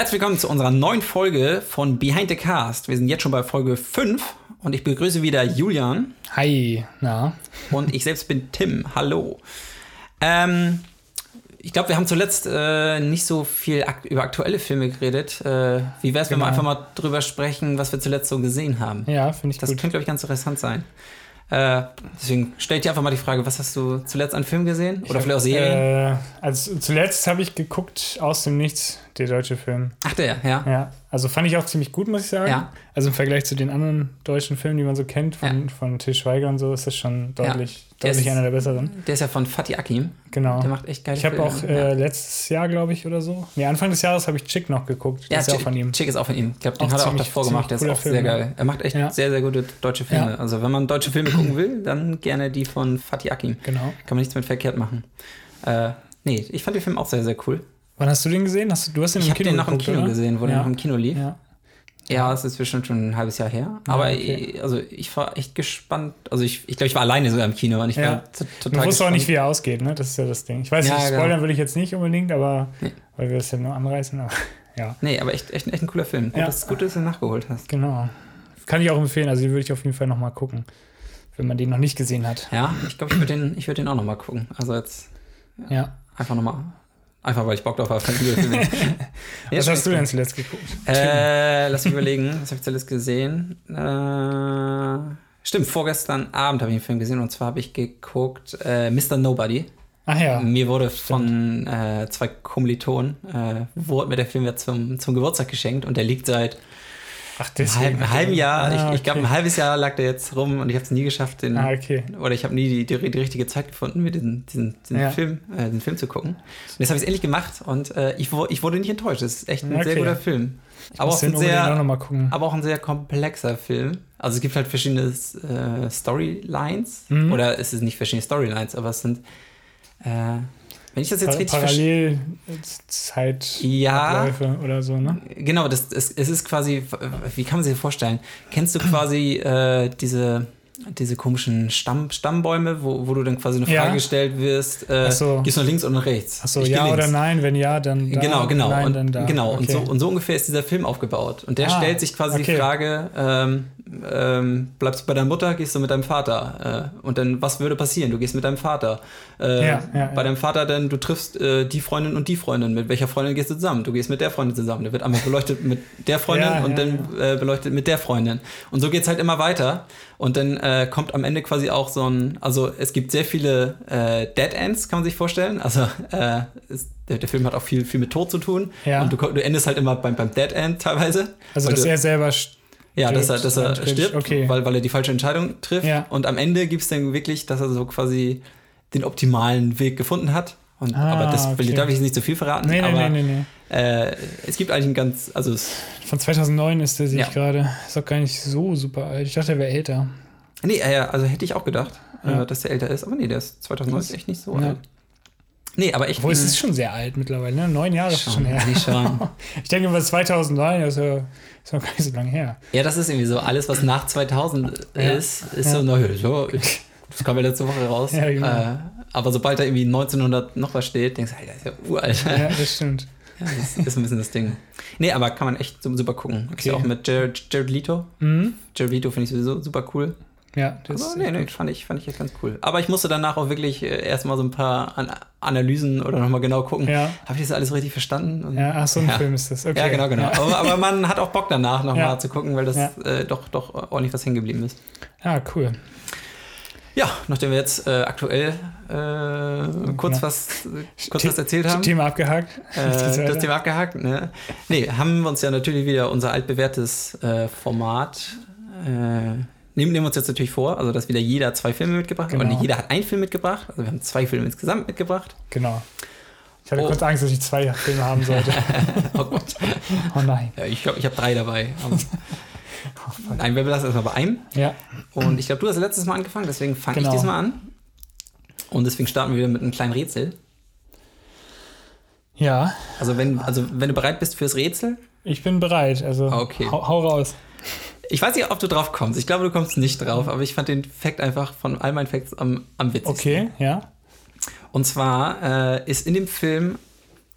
Herzlich willkommen zu unserer neuen Folge von Behind the Cast. Wir sind jetzt schon bei Folge 5 und ich begrüße wieder Julian. Hi, na. Und ich selbst bin Tim. Hallo. Ähm, ich glaube, wir haben zuletzt äh, nicht so viel akt über aktuelle Filme geredet. Äh, wie wäre es, genau. wenn wir genau. einfach mal drüber sprechen, was wir zuletzt so gesehen haben? Ja, finde ich das gut. Das könnte, glaube ich, ganz interessant sein. Äh, deswegen stell ich dir einfach mal die Frage, was hast du zuletzt an Film gesehen? Oder hab, vielleicht auch Serien? Äh, also zuletzt habe ich geguckt aus dem Nichts, der deutsche Film. Ach der, ja. Ja, also fand ich auch ziemlich gut, muss ich sagen. Ja. Also im Vergleich zu den anderen deutschen Filmen, die man so kennt, von, ja. von Til Schweiger und so, ist das schon deutlich, ja. deutlich ist, einer der besseren. Der ist ja von Fatih Akim. Genau. Der macht echt geile Ich habe auch äh, letztes Jahr, glaube ich, oder so. Nee, Anfang des Jahres habe ich Chick noch geguckt. Das ja, ist auch von ihm. Chick ist auch von ihm. Ich glaube, den auch hat er auch davor gemacht. Der ist auch Film, sehr geil. Er macht echt sehr, sehr gute deutsche Filme. Also wenn man deutsche Filme gucken will, dann gerne die von Fatih Akim. Genau. Kann man nichts mit verkehrt machen. Äh, nee, ich fand den Film auch sehr, sehr cool. Wann hast du den gesehen? Hast du, du hast den ich im Kino den noch im Kino oder? gesehen, wo ja. der noch im Kino lief. Ja. Ja, es ist bestimmt schon ein halbes Jahr her. Ja, aber okay. ich, also ich war echt gespannt. Also ich, ich glaube, ich war alleine sogar im Kino und ich ja. war total Du wusstest auch nicht, wie er ausgeht, ne? Das ist ja das Ding. Ich weiß ja, nicht, spoilern genau. würde ich jetzt nicht unbedingt, aber nee. weil wir das ja nur anreißen, aber ja. Nee, aber echt, echt, echt ein cooler Film. Gut, ja. dass es gut ist, dass du nachgeholt hast. Genau. Kann ich auch empfehlen, also den würde ich auf jeden Fall nochmal gucken, wenn man den noch nicht gesehen hat. Ja, ich glaube, ich würde den, würd den auch nochmal gucken. Also jetzt ja. einfach nochmal Einfach weil ich Bock drauf habe. was hast du denn zuletzt geguckt? Äh, lass mich überlegen, was habe ich zuletzt gesehen? Äh, stimmt, vorgestern Abend habe ich einen Film gesehen und zwar habe ich geguckt äh, Mr. Nobody. Ach ja. Mir wurde von äh, zwei Kommilitonen, äh, wurde mir der Film ja zum, zum Geburtstag geschenkt und der liegt seit Ach, deswegen. Ein halben Jahr, ah, ich, ich glaube, ein halbes Jahr lag der jetzt rum und ich habe es nie geschafft, den, ah, okay. oder ich habe nie die, die, die, richtige Zeit gefunden, mir diesen, diesen, diesen ja. Film, äh, den Film zu gucken. Und jetzt habe ich es endlich gemacht und äh, ich, ich wurde nicht enttäuscht. Es ist echt ein okay. sehr guter Film. aber auch, ein sehr, aber auch ein sehr komplexer Film. Also es gibt halt verschiedene äh, Storylines. Mhm. Oder es sind nicht verschiedene Storylines, aber es sind äh, wenn ich das jetzt richtig verstehe. Parallelzeitabläufe ja, oder so, ne? Genau, das, es, es ist quasi, wie kann man sich das vorstellen? Kennst du quasi äh, diese diese komischen Stamm, Stammbäume, wo, wo du dann quasi eine Frage ja. gestellt wirst, äh, so. gehst du nach links oder nach rechts? Achso, ja oder nein, wenn ja, dann da, Genau, genau. Nein, und, dann da. Genau, okay. und, so, und so ungefähr ist dieser Film aufgebaut. Und der ah, stellt sich quasi okay. die Frage, ähm, ähm, bleibst du bei deiner Mutter, gehst du mit deinem Vater? Äh, und dann, was würde passieren? Du gehst mit deinem Vater. Äh, ja, ja, bei deinem Vater dann, du triffst äh, die Freundin und die Freundin. Mit welcher Freundin gehst du zusammen? Du gehst mit der Freundin zusammen. Der wird einmal beleuchtet mit der Freundin und dann äh, beleuchtet mit der Freundin. Und so geht es halt immer weiter. Und dann äh, kommt am Ende quasi auch so ein, also es gibt sehr viele äh, Dead Ends, kann man sich vorstellen. Also ist, der, der, Film hat auch viel, viel mit Tod zu tun. Und du, du endest halt immer beim, beim Dead End teilweise. Also, dass er selber ja, dass er, dass er stirbt, okay. weil, weil er die falsche Entscheidung trifft. Ja. Und am Ende gibt es dann wirklich, dass er so quasi den optimalen Weg gefunden hat. Und, ah, aber das okay. darf ich nicht zu so viel verraten. Nee, nee, aber, nee, nee, nee. Äh, es gibt eigentlich ein ganz. Also Von 2009 ist der, sehe ja. ich gerade. Ist auch gar nicht so super alt. Ich dachte, er wäre älter. Nee, äh, also hätte ich auch gedacht, ja. äh, dass der älter ist. Aber nee, der ist 2009 ist echt nicht so alt. Nee, aber ich. Obwohl, es ist schon sehr alt mittlerweile, ne? Neun Jahre schon, ist schon her. Schon. ich denke, über 2009 ist ja ist noch gar nicht so lange her. Ja, das ist irgendwie so. Alles, was nach 2000 ja. ist, ist ja. so neu. So, das kam ja letzte Woche raus. Ja, genau. äh, aber sobald da irgendwie 1900 noch was steht, denkst du, das ist ja uralt. Ja, das stimmt. Ja, das ist ein bisschen das Ding. Nee, aber kann man echt super gucken. Okay. Ist ja auch mit Jared, Jared Leto. Mhm. Jared Leto finde ich sowieso super cool. Ja, das Aber nee, nee, fand ich, fand ich echt ganz cool. Aber ich musste danach auch wirklich äh, erstmal so ein paar An Analysen oder nochmal genau gucken. Ja. Habe ich das alles richtig verstanden? Und, ja, ach, so ein ja. Film ist das. Okay. Ja, genau, genau. Ja. Aber, aber, man hat auch Bock danach nochmal ja. zu gucken, weil das äh, doch, doch ordentlich was hängen geblieben ist. Ja, cool. Ja, nachdem wir jetzt äh, aktuell äh, kurz, genau. was, kurz was erzählt haben. Thema abgehakt. Äh, das Thema abgehakt, ne? Nee, haben wir uns ja natürlich wieder unser altbewährtes äh, Format äh, nehmen, nehmen wir uns jetzt natürlich vor, also dass wieder jeder zwei Filme mitgebracht hat. Genau. Und jeder hat einen Film mitgebracht. Also wir haben zwei Filme insgesamt mitgebracht. Genau. Ich hatte oh. kurz Angst, dass ich zwei Filme haben sollte. oh Gott. Oh nein. Ja, ich glaube, ich habe drei dabei. oh, Nein, wir belassen erstmal bei einem. Ja. Und ich glaube, du hast letztes Mal angefangen, deswegen fange genau. ich diesmal an. Und deswegen starten wir wieder mit einem kleinen Rätsel. Ja. Also wenn, also wenn du bereit bist fürs Rätsel. Ich bin bereit, also okay. hau, hau raus. Ich weiß nicht, ob du drauf kommst. Ich glaube, du kommst nicht drauf, aber ich fand den Fact einfach von all meinen Facts am, am witzigsten. Okay, ja. Und zwar äh, ist in dem Film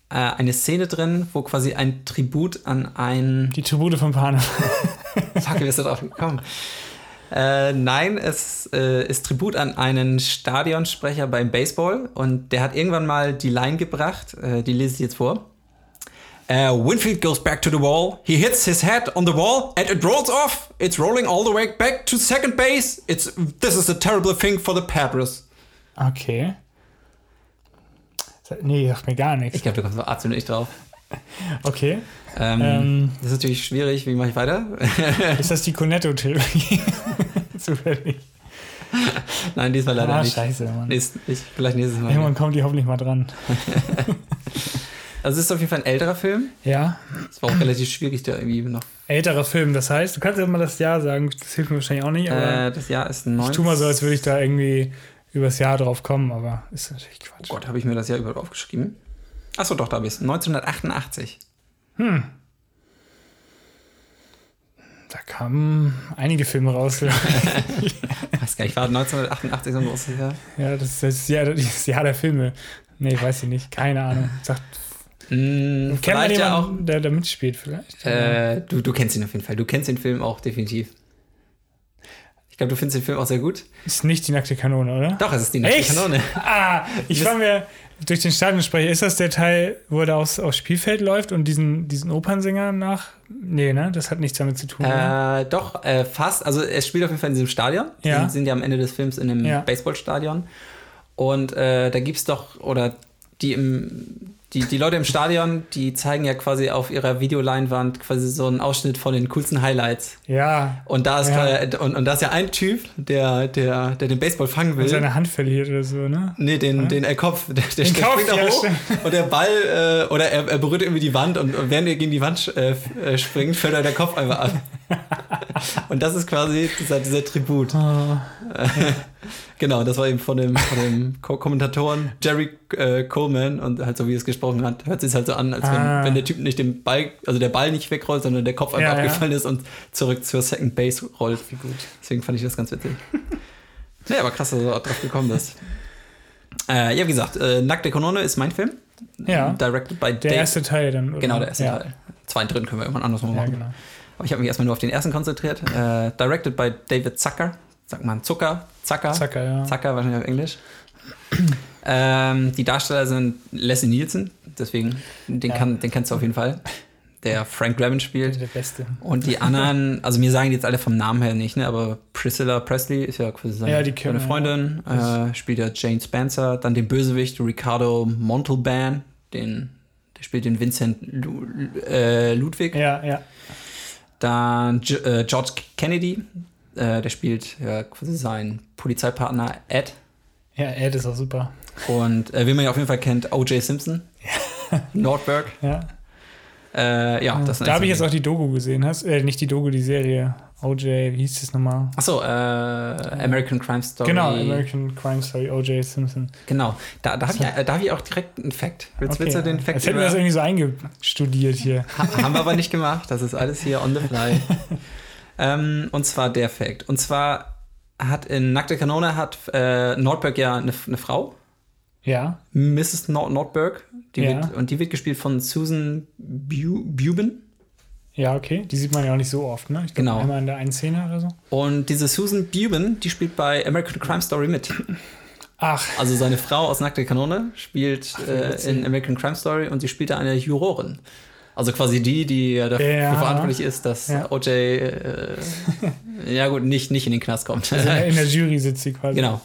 äh, eine Szene drin, wo quasi ein Tribut an ein. Die Tribute von Panem. Fuck, wie bist du drauf gekommen? Äh, nein, es äh, ist Tribut an einen Stadionsprecher beim Baseball und der hat irgendwann mal die Line gebracht, äh, die lese ich jetzt vor. Uh, Winfield goes back to the wall. He hits his head on the wall and it rolls off. It's rolling all the way back to second base. It's this is a terrible thing for the Padres. Okay. Nee, sagt mir gar nichts. Ich glaube, du kommst absolut nicht drauf. Okay. Ähm, ähm, das ist natürlich schwierig. Wie mache ich weiter? ist das die Cornetto-Theorie? Zufällig. Nein, diesmal leider ah, nicht. scheiße, Mann. Nächst, ich, vielleicht nächstes Mal. Irgendwann kommt die hoffentlich mal dran. also es ist auf jeden Fall ein älterer Film. Ja. Es war auch relativ schwierig, da irgendwie noch. Älterer Film, das heißt, du kannst ja mal das Jahr sagen, das hilft mir wahrscheinlich auch nicht. Äh, das Jahr ist 19. Ich tu mal so, als würde ich da irgendwie übers Jahr drauf kommen, aber ist natürlich Quatsch. Oh Gott, habe ich mir das Jahr über aufgeschrieben? Achso, doch, da habe ich es. 1988. Hm. Da kamen einige Filme raus. weiß gar nicht, war 1988 so ein großes Jahr? Ja, das ist das Jahr, das Jahr der Filme. Nee, weiß ich nicht. Keine Ahnung. Sagt, mm, kennt man jemanden, ja auch, der da mitspielt vielleicht? Äh, du, du kennst ihn auf jeden Fall. Du kennst den Film auch definitiv. Ich glaube, du findest den Film auch sehr gut. Ist nicht die nackte Kanone, oder? Doch, es ist die nackte Echt? Kanone. Ah, ich war mir durch den Stadionsprecher. Ist das der Teil, wo er da aufs, aufs Spielfeld läuft und diesen, diesen Opernsänger nach? Nee, ne? Das hat nichts damit zu tun. Äh, doch, äh, fast. Also, es spielt auf jeden Fall in diesem Stadion. Ja. Die sind ja am Ende des Films in einem Ja. Baseballstadion. Und äh, da gibt es doch, oder die im die, die Leute im Stadion, die zeigen ja quasi auf ihrer Videoleinwand quasi so einen Ausschnitt von den coolsten Highlights. Ja. Und da ist, Ja. quasi- und, und da ist ja ein Typ, der, der, der den Baseball fangen will. Und seine Hand verliert oder so, ne? Nee, den, den äh, Kopf. Der, der, Den Kopf, ja, hoch und der Ball, äh, oder er, er berührt irgendwie die Wand und während er gegen die Wand äh, äh, springt, fällt er der Kopf einfach ab. und das ist quasi dieser, dieser Tribut. Oh. Genau, das war eben von dem, von dem Ko Kommentatoren Jerry äh, Coleman und halt so wie es gesprochen hat, hört sich halt so an, als wenn, Ah. wenn der Typ nicht den Ball, also der Ball nicht wegrollt, sondern der Kopf einfach Ja, ja. abgefallen ist und zurück zur Second Base rollt. Wie gut. Deswegen fand ich das ganz witzig. ja, aber krass, dass du auch drauf gekommen bist. Äh, ja, wie gesagt, äh, Nackte Kanone ist mein Film. Ja. Directed by Der Dave. erste Teil dann, oder? Genau, der erste ja. Teil. Zwei drin können wir irgendwann anders mal Ja, machen. genau. Aber ich habe mich erstmal nur auf den ersten konzentriert. Äh, directed by David Zucker. Sagt man Zucker? Zucker? Zacker, ja. Zucker wahrscheinlich auf Englisch. ähm, die Darsteller sind Leslie Nielsen, deswegen, den, Ja. kann, den kennst du auf jeden Fall. Der Frank Drebin spielt. Der Beste. Und die anderen, also mir sagen die jetzt alle vom Namen her nicht, ne? aber Priscilla Presley ist ja quasi seine, Ja, die seine Freundin, äh, spielt ja Jane Spencer, dann den Bösewicht Ricardo Montalban, den, der spielt den Vincent Lu, äh, Ludwig. Ja, ja. Dann G äh, George Kennedy, äh, der spielt ja, quasi seinen Polizeipartner Ed. Ja, Ed ist auch super. Und äh, wie man ja auf jeden Fall kennt, O.J. Simpson. Nordberg. Ja. Äh, ja, das da habe ich jetzt auch die Doku gesehen. Hast, äh, nicht die Doku, die Serie. OJ, wie hieß das nochmal? Achso, äh, American Crime Story. Genau, American Crime Story, OJ Simpson. Genau. Da, da habe ich, äh, da hab ich auch direkt einen Fact. Willst, willst du den Fact Als hätten wir das irgendwie so eingestudiert hier. Ha- haben wir aber nicht gemacht. Das ist alles hier on the fly. ähm, und zwar der Fact. Und zwar hat in Nackte Kanone hat äh, Nordberg ja eine, eine Frau. Ja. Mrs. Nord Nordberg. Die Ja. wird, und die wird gespielt von Susan Bu Buben. Ja, okay. Die sieht man ja auch nicht so oft, ne? Ich glaub, Genau. Einmal in der einen Szene oder so. Und diese Susan Buben, die spielt bei American Crime Story mit. Ach, Also seine Frau aus Nackte Kanone spielt wie äh, in American Crime Story und sie spielt da eine Jurorin. Also quasi die, die ja dafür Ja. verantwortlich ist, dass Ja. OJ, äh, ja gut, nicht, nicht in den Knast kommt. also in der Jury sitzt sie quasi. genau.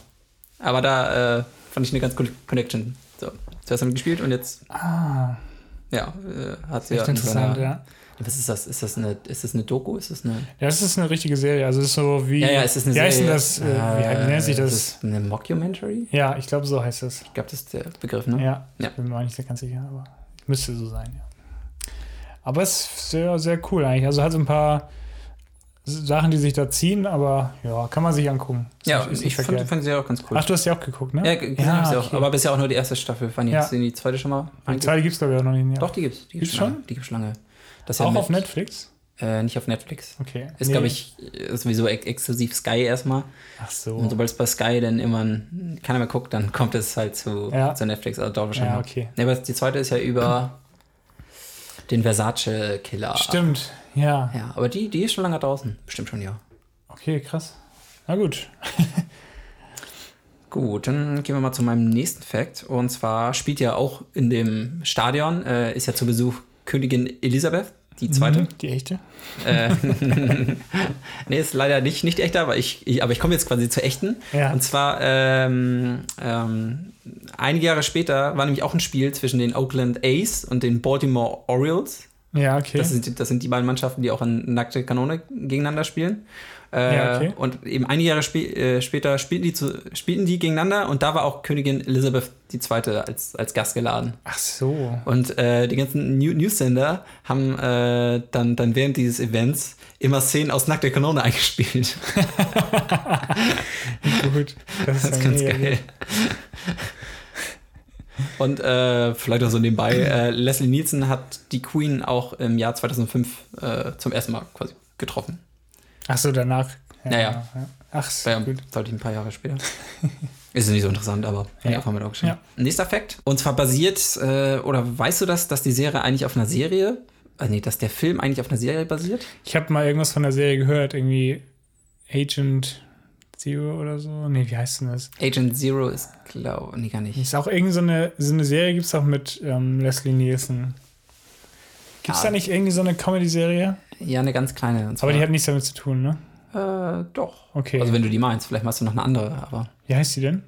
Aber da äh, fand ich eine ganz coole Connection. So, zuerst haben wir gespielt und jetzt, Ah, ja, äh, hat sie ja. interessant, ja. Was ist das? Ist das eine, ist das eine Doku? Ist das eine. Ja, das ist eine richtige Serie. Also, es ist so wie. Ja, ja, es ist eine wie heißt denn Serie. das? Äh, wie, wie nennt sich das? Ist eine Mockumentary? Ja, ich glaube, so heißt das. Ich glaube, das ist der Begriff, ne? Ja, Ja. ich bin mir auch nicht sehr ganz sicher, aber müsste so sein, ja. Aber es ist sehr, sehr cool eigentlich. Also hat so ein paar Sachen, die sich da ziehen, aber ja, kann man sich angucken. Ist Ja, nicht- ist ich fand, fand sie auch ganz cool. Ach, du hast ja auch geguckt, ne? ja, g- gesehen hab ich sie auch. okay. Aber bisher auch nur die erste Staffel. Fand ich Ja. jetzt in die zweite schon mal. Die zweite gibt es, glaube ich, auch noch nicht. Ja. Doch, die gibt's. Die Gibt's lange. schon? Die gibt's lange. Das ist ja auch mit- auf Netflix? Äh, nicht auf Netflix. Okay. Ist, Nee. glaube ich, ist sowieso ex exklusiv Sky erstmal. Ach so. Und sobald es bei Sky dann immer keiner mehr guckt, dann kommt es halt zu, Ja. zu Netflix. Also dauert wahrscheinlich Ja, okay. Nee, aber die zweite ist ja über den Versace Killer. Stimmt, ja. Ja, aber die, die ist schon lange draußen. Bestimmt schon, ja. Okay, krass. Na gut. Gut, dann gehen wir mal zu meinem nächsten Fact. Und zwar spielt ja auch in dem Stadion, äh, ist ja zu Besuch Königin Elisabeth, die zweite. Mhm, die echte? Äh, nee, ist leider nicht, nicht echter, aber ich, ich aber ich komme jetzt quasi zur echten. Ja. Und zwar ähm, ähm, einige Jahre später war nämlich auch ein Spiel zwischen den Oakland A's und den Baltimore Orioles. Ja, okay. Das sind, das sind die beiden Mannschaften, die auch in nackte Kanone gegeneinander spielen. Äh, ja, okay. Und eben einige Jahre spä äh, später spielten die, zu, spielten die gegeneinander und da war auch Königin Elizabeth II. als, als Gast geladen. Ach so. Und äh, die ganzen New Newsender haben äh, dann, dann während dieses Events immer Szenen aus Nackte Kanone eingespielt. Gut. Das ist, das ist ganz geil. Und äh, vielleicht auch so nebenbei, äh, Leslie Nielsen hat die Queen auch im Jahr 2005 äh, zum ersten Mal quasi getroffen. Ach so, danach. Ja, naja. Ja. Ach so, gut. Sollte ich ein paar Jahre später. Ist nicht so interessant, aber ja, wir auch schon. Ja. Nächster Fakt. Und zwar basiert, äh, oder weißt du das, dass die Serie eigentlich auf einer Serie, äh, nee, dass der Film eigentlich auf einer Serie basiert? Ich habe mal irgendwas von der Serie gehört, irgendwie Agent Zero oder so. Nee, wie heißt denn das? Agent Zero ist, glaube nee, gar nicht. Ist auch irgendeine so eine, so eine Serie, gibt es auch mit ähm, Leslie Nielsen. Gibt es ah. da nicht irgendwie so eine Comedy-Serie? Ja, eine ganz kleine. Aber die hat nichts damit zu tun, ne? Äh, doch. Okay. Also wenn du die meinst, vielleicht machst du noch eine andere, aber. Wie heißt die denn?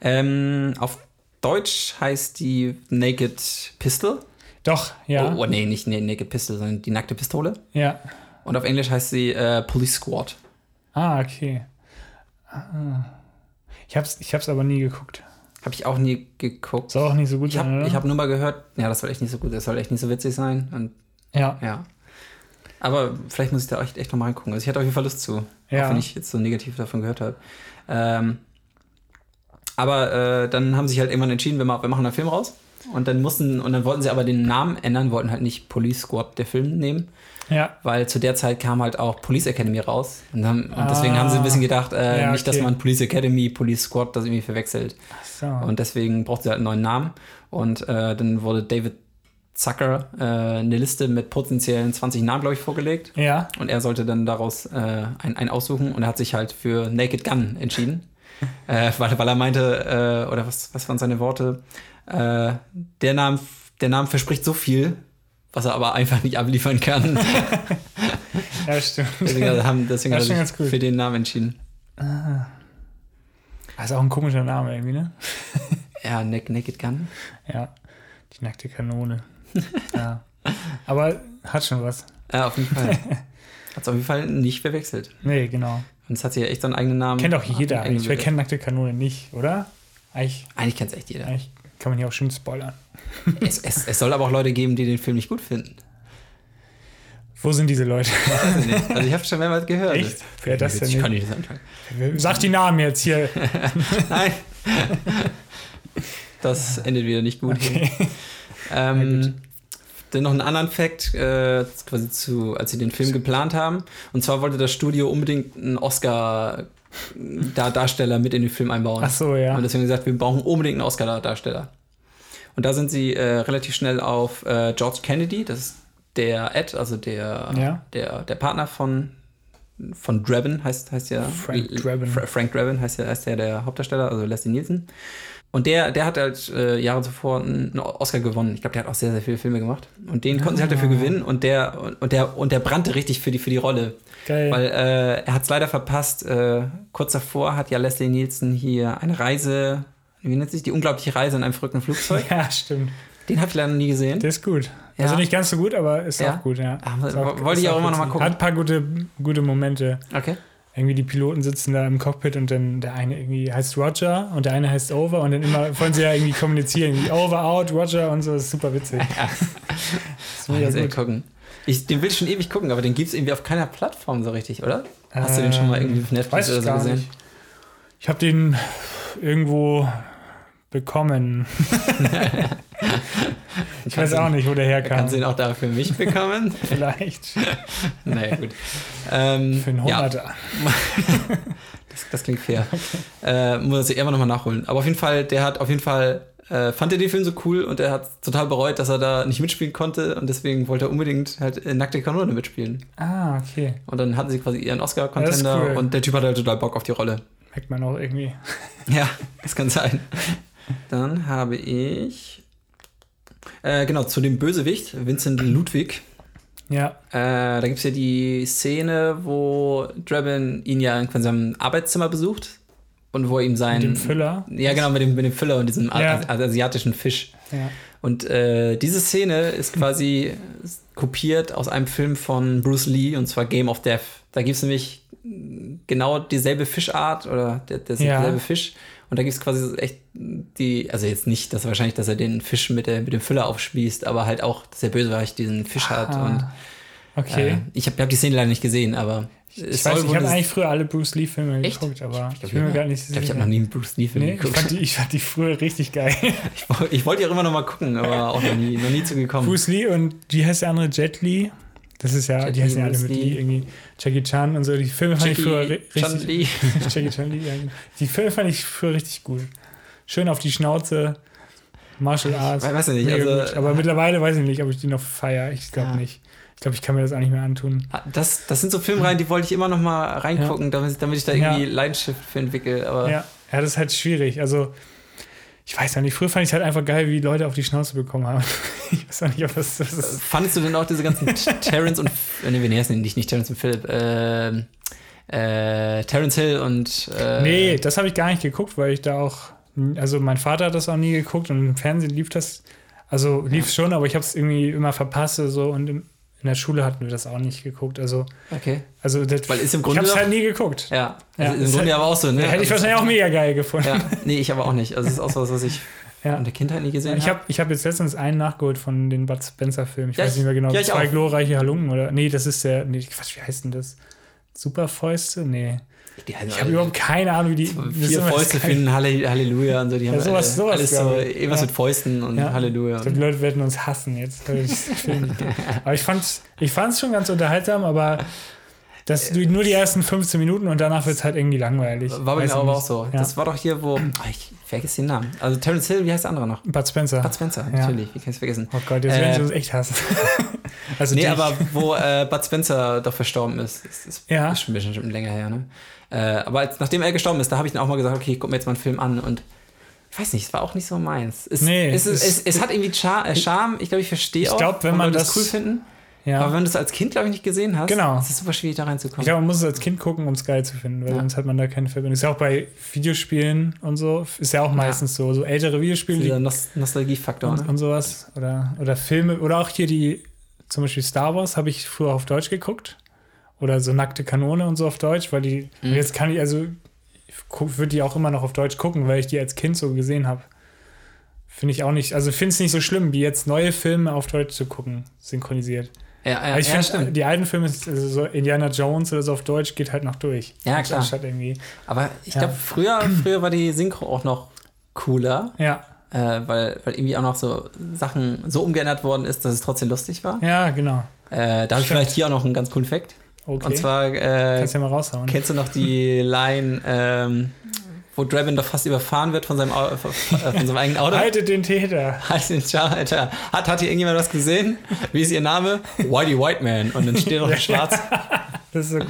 Ähm, auf Deutsch heißt die Naked Pistol. Doch, ja. Oh, oh nee, nicht Naked Pistol, sondern die nackte Pistole. Ja. Und auf Englisch heißt sie äh, Police Squad. Ah, okay. Ah. Ich hab's, ich hab's aber nie geguckt. Habe ich auch nie geguckt. Soll auch nicht so gut ich sein, hab, Ich habe nur mal gehört, ja, das soll echt nicht so gut, das soll echt nicht so witzig sein. Und, ja. Ja. Aber vielleicht muss ich da echt, echt nochmal reingucken. Also ich hatte auf jeden Fall Lust zu, ja. auch wenn ich jetzt so negativ davon gehört habe. Ähm, aber äh, dann haben sie sich halt irgendwann entschieden, wir, wir machen einen Film raus. Und dann mussten, und dann wollten sie aber den Namen ändern, wollten halt nicht Police Squad der Film nehmen. Ja. Weil zu der Zeit kam halt auch Police Academy raus. Und, haben, und deswegen ah. haben sie ein bisschen gedacht, äh, ja, nicht, dass man Police Academy, Police Squad das irgendwie verwechselt. Ach so. Und deswegen braucht sie halt einen neuen Namen. Und äh, dann wurde David Zucker äh, eine Liste mit potenziellen 20 Namen, glaube ich, vorgelegt. Ja. Und er sollte dann daraus äh, einen, einen aussuchen und er hat sich halt für Naked Gun entschieden. äh, weil, weil er meinte, äh, oder was, was waren seine Worte? Äh, der, Name, der Name verspricht so viel, was er aber einfach nicht abliefern kann. ja, stimmt. Deswegen, haben, deswegen hat er sich für den Namen entschieden. Ah. Das ist auch ein komischer Name irgendwie, ne? ja, Naked Gun. Ja, die nackte Kanone ja. Aber hat schon was. Ja, auf jeden Fall. hat es auf jeden Fall nicht verwechselt. Nee, genau. Und es hat sich ja echt so einen eigenen Namen. Kennt auch jeder eigentlich. Wer kennt nackte Kanone nicht, oder? Eigentlich, eigentlich kennt es echt jeder. Eigentlich kann man hier auch schön spoilern. es, es, es soll aber auch Leute geben, die den Film nicht gut finden. Wo sind diese Leute? also ich habe schon mehrmals gehört. Echt? Wer das denn? Ich kann nicht das anfangen. Sag die Namen jetzt hier. Nein. Das endet wieder nicht gut. Okay. Ähm, dann noch einen anderen Fakt, äh, quasi zu, als sie den Film geplant haben. Und zwar wollte das Studio unbedingt einen Oscar Darsteller mit in den Film einbauen. Ach so, ja. Und deswegen gesagt, wir brauchen unbedingt einen Oscar-Darsteller. Und da sind sie äh, relativ schnell auf äh, George Kennedy, das ist der Ed, also der, ja. der, der Partner von, von Draven, heißt, heißt ja. Frank Draven. Frank Draven heißt ja, heißt ja der Hauptdarsteller, also Leslie Nielsen. Und der, der hat halt äh, Jahre zuvor einen Oscar gewonnen. Ich glaube, der hat auch sehr, sehr viele Filme gemacht. Und den konnten sie halt dafür ah. gewinnen und der, und der, und der brannte richtig für die, für die Rolle. Geil. Weil äh, er hat es leider verpasst. Äh, kurz davor hat ja Leslie Nielsen hier eine Reise, wie nennt sich die unglaubliche Reise in einem verrückten Flugzeug. ja, stimmt. Den habe ich leider noch nie gesehen. Der ist gut. Ja. Also nicht ganz so gut, aber ist ja. auch gut, ja. Ach, wollte ich auch immer noch mal gucken. Hat ein paar gute, gute Momente. Okay irgendwie die Piloten sitzen da im Cockpit und dann der eine irgendwie heißt Roger und der eine heißt Over und dann immer wollen sie ja irgendwie kommunizieren, Over, Out, Roger und so, das ist super witzig. Ja. Das muss ich jetzt gucken. Ich, den will ich schon ewig gucken, aber den gibt es irgendwie auf keiner Plattform so richtig, oder? Hast äh, du den schon mal irgendwie auf Netflix oder so gesehen? Nicht. Ich habe den irgendwo bekommen. ich weiß auch nicht, wo der herkam. Kannst du ihn auch da für mich bekommen? Vielleicht. naja, gut. Ähm, für einen Hunderter. Ja. das, das, klingt fair. Okay. Äh, muss ich immer nochmal nachholen. Aber auf jeden Fall, der hat auf jeden Fall äh, fand er den Film so cool und er hat total bereut, dass er da nicht mitspielen konnte und deswegen wollte er unbedingt halt in Nackte Kanone mitspielen. Ah, okay. Und dann hatten sie quasi ihren Oscar-Contender cool. und der Typ hat halt total Bock auf die Rolle. Merkt man auch irgendwie. Ja, das kann sein. Dann habe ich äh, genau zu dem Bösewicht, Vincent Ludwig. Ja. Äh, da gibt es ja die Szene, wo Draven ihn ja in seinem Arbeitszimmer besucht und wo ihm sein. Mit dem Füller? Ja, genau, mit dem, mit dem Füller und diesem ja. asiatischen Fisch. Ja. Und äh, diese Szene ist quasi kopiert aus einem Film von Bruce Lee und zwar Game of Death. Da gibt es nämlich genau dieselbe Fischart oder der, derselbe ja. Fisch. Und da gibt es quasi echt die, also jetzt nicht, dass wahrscheinlich, dass er den Fisch mit, der, mit dem Füller aufspießt, aber halt auch, dass der Bösewicht diesen Fisch hat. Ah, und okay. Äh, ich habe hab die Szene leider nicht gesehen, aber ich, ich weiß, ich habe eigentlich früher alle Bruce Lee-Filme geguckt, aber ich, ich, bin mir gar nicht sicher. Ich, habe noch nie einen Bruce Lee-Film nee, geguckt. Ich fand, die, ich fand die früher richtig geil. ich, ich wollte ja immer noch mal gucken, aber auch noch nie, noch nie zugekommen. Bruce Lee und wie heißt der andere? Jet Lee? Das ist ja, Jet die heißen ja alle mit Lee, irgendwie Jackie Chan und so. Die Filme fand Jackie ich früher richtig. Chan Lee. Jackie Chan Lee, ja. Genau. Die Filme fand ich früher richtig gut. Schön auf die Schnauze. Martial Arts. Ich weiß nicht, also, Aber mittlerweile weiß ich nicht, ob ich die noch feiere. Ich glaube ja. nicht. Ich glaube, ich kann mir das auch nicht mehr antun. Ah, das, das sind so Filmreihen, die wollte ich immer noch mal reingucken, ja. damit, damit ich da irgendwie ja. Leidenschaft für entwickle. Aber ja. ja, das ist halt schwierig. Also, ich weiß ja nicht, früher fand ich es halt einfach geil, wie Leute auf die Schnauze bekommen haben. ich weiß auch nicht, ob das, das ist. Fandest du denn auch diese ganzen Terrence und. Äh, nee, wie heißen nicht, nicht Terrence und Philipp. Äh, äh, Terence Hill und. Äh, nee, das habe ich gar nicht geguckt, weil ich da auch. Also, mein Vater hat das auch nie geguckt und im Fernsehen lief das. Also, lief ja. schon, aber ich habe es irgendwie immer verpasst so und im, in der Schule hatten wir das auch nicht geguckt. Also, okay. Also das, Weil ist im Grunde ich habe es halt nie geguckt. Ja, ja also im Grunde halt, aber auch so. Ne? Hätte ich also wahrscheinlich auch mega geil gefunden. Ja. Nee, ich aber auch nicht. Also es ist auch so was, was ich ja. in der Kindheit nie gesehen habe. Ich habe ich hab jetzt letztens einen nachgeholt von den Bud Spencer-Filmen. Ich ja, weiß nicht mehr genau. Ja, zwei auch. glorreiche Halunken oder. Nee, das ist der. Nee, Quatsch, wie heißt denn das? Superfäuste? Nee. Ich habe überhaupt keine Ahnung, wie die. Vier Fäuste finden Halleluja und so. Die haben ja, sowas, sowas, alles so, irgendwas ja. mit Fäusten und ja. Halleluja. Ich glaube, die Leute werden uns hassen jetzt. aber ich fand es ich schon ganz unterhaltsam, aber das, nur die ersten 15 Minuten und danach wird es halt irgendwie langweilig. War bei mir aber auch so. Das war doch hier, wo. Oh, ich vergesse den Namen. Also Terence Hill, wie heißt der andere noch? Bud Spencer. Bud Spencer, natürlich. Wie kann ich es vergessen? Oh Gott, jetzt äh, werden sie uns echt hassen. Also nee, aber wo äh, Bud Spencer doch verstorben ist. Das ist, ja. ist schon ein bisschen länger her, ne? Äh, aber als, nachdem er gestorben ist, da habe ich dann auch mal gesagt, okay, guck mir jetzt mal einen Film an und ich weiß nicht, es war auch nicht so meins. Es, nee, es, es, es, es hat irgendwie äh, Charme. Ich glaube, ich verstehe auch, glaub, wenn man das cool finden. Ja. Aber wenn du es als Kind, glaube ich, nicht gesehen hast, genau. ist es super schwierig, da reinzukommen. Ich glaube, man muss es als Kind gucken, um es geil zu finden, weil ja. sonst hat man da keine Verbindung. Ist ja auch bei Videospielen und so, ist ja auch meistens ja. so. So ältere Videospiele. Dieser Nost Nostalgiefaktor. Und, ne? und sowas. Oder, oder Filme. Oder auch hier die, zum Beispiel Star Wars, habe ich früher auf Deutsch geguckt. Oder so Nackte Kanone und so auf Deutsch, weil die. Mhm. Jetzt kann ich, also, ich würde die auch immer noch auf Deutsch gucken, weil ich die als Kind so gesehen habe. Finde ich auch nicht, also finde es nicht so schlimm, wie jetzt neue Filme auf Deutsch zu gucken, synchronisiert. Ja, ja, ich ja, finde, die alten Filme, also so Indiana Jones oder so auf Deutsch, geht halt noch durch. Ja, klar. irgendwie, Aber ich glaube, früher, früher war die Synchro auch noch cooler. Ja. Äh, weil, weil irgendwie auch noch so Sachen so umgeändert worden ist, dass es trotzdem lustig war. Ja, genau. Äh, da habe ich vielleicht hier auch noch einen ganz coolen Fact. Okay. Und zwar, äh, ja mal raushauen. kennst du noch die Line, ähm, wo Draven doch fast überfahren wird von seinem, äh, von seinem eigenen Auto. Haltet den Täter. Haltet den Täter. Hat, hat hier irgendjemand was gesehen? Wie ist ihr Name? Whitey White Man. Und dann steht noch in schwarz. Das ist so gut.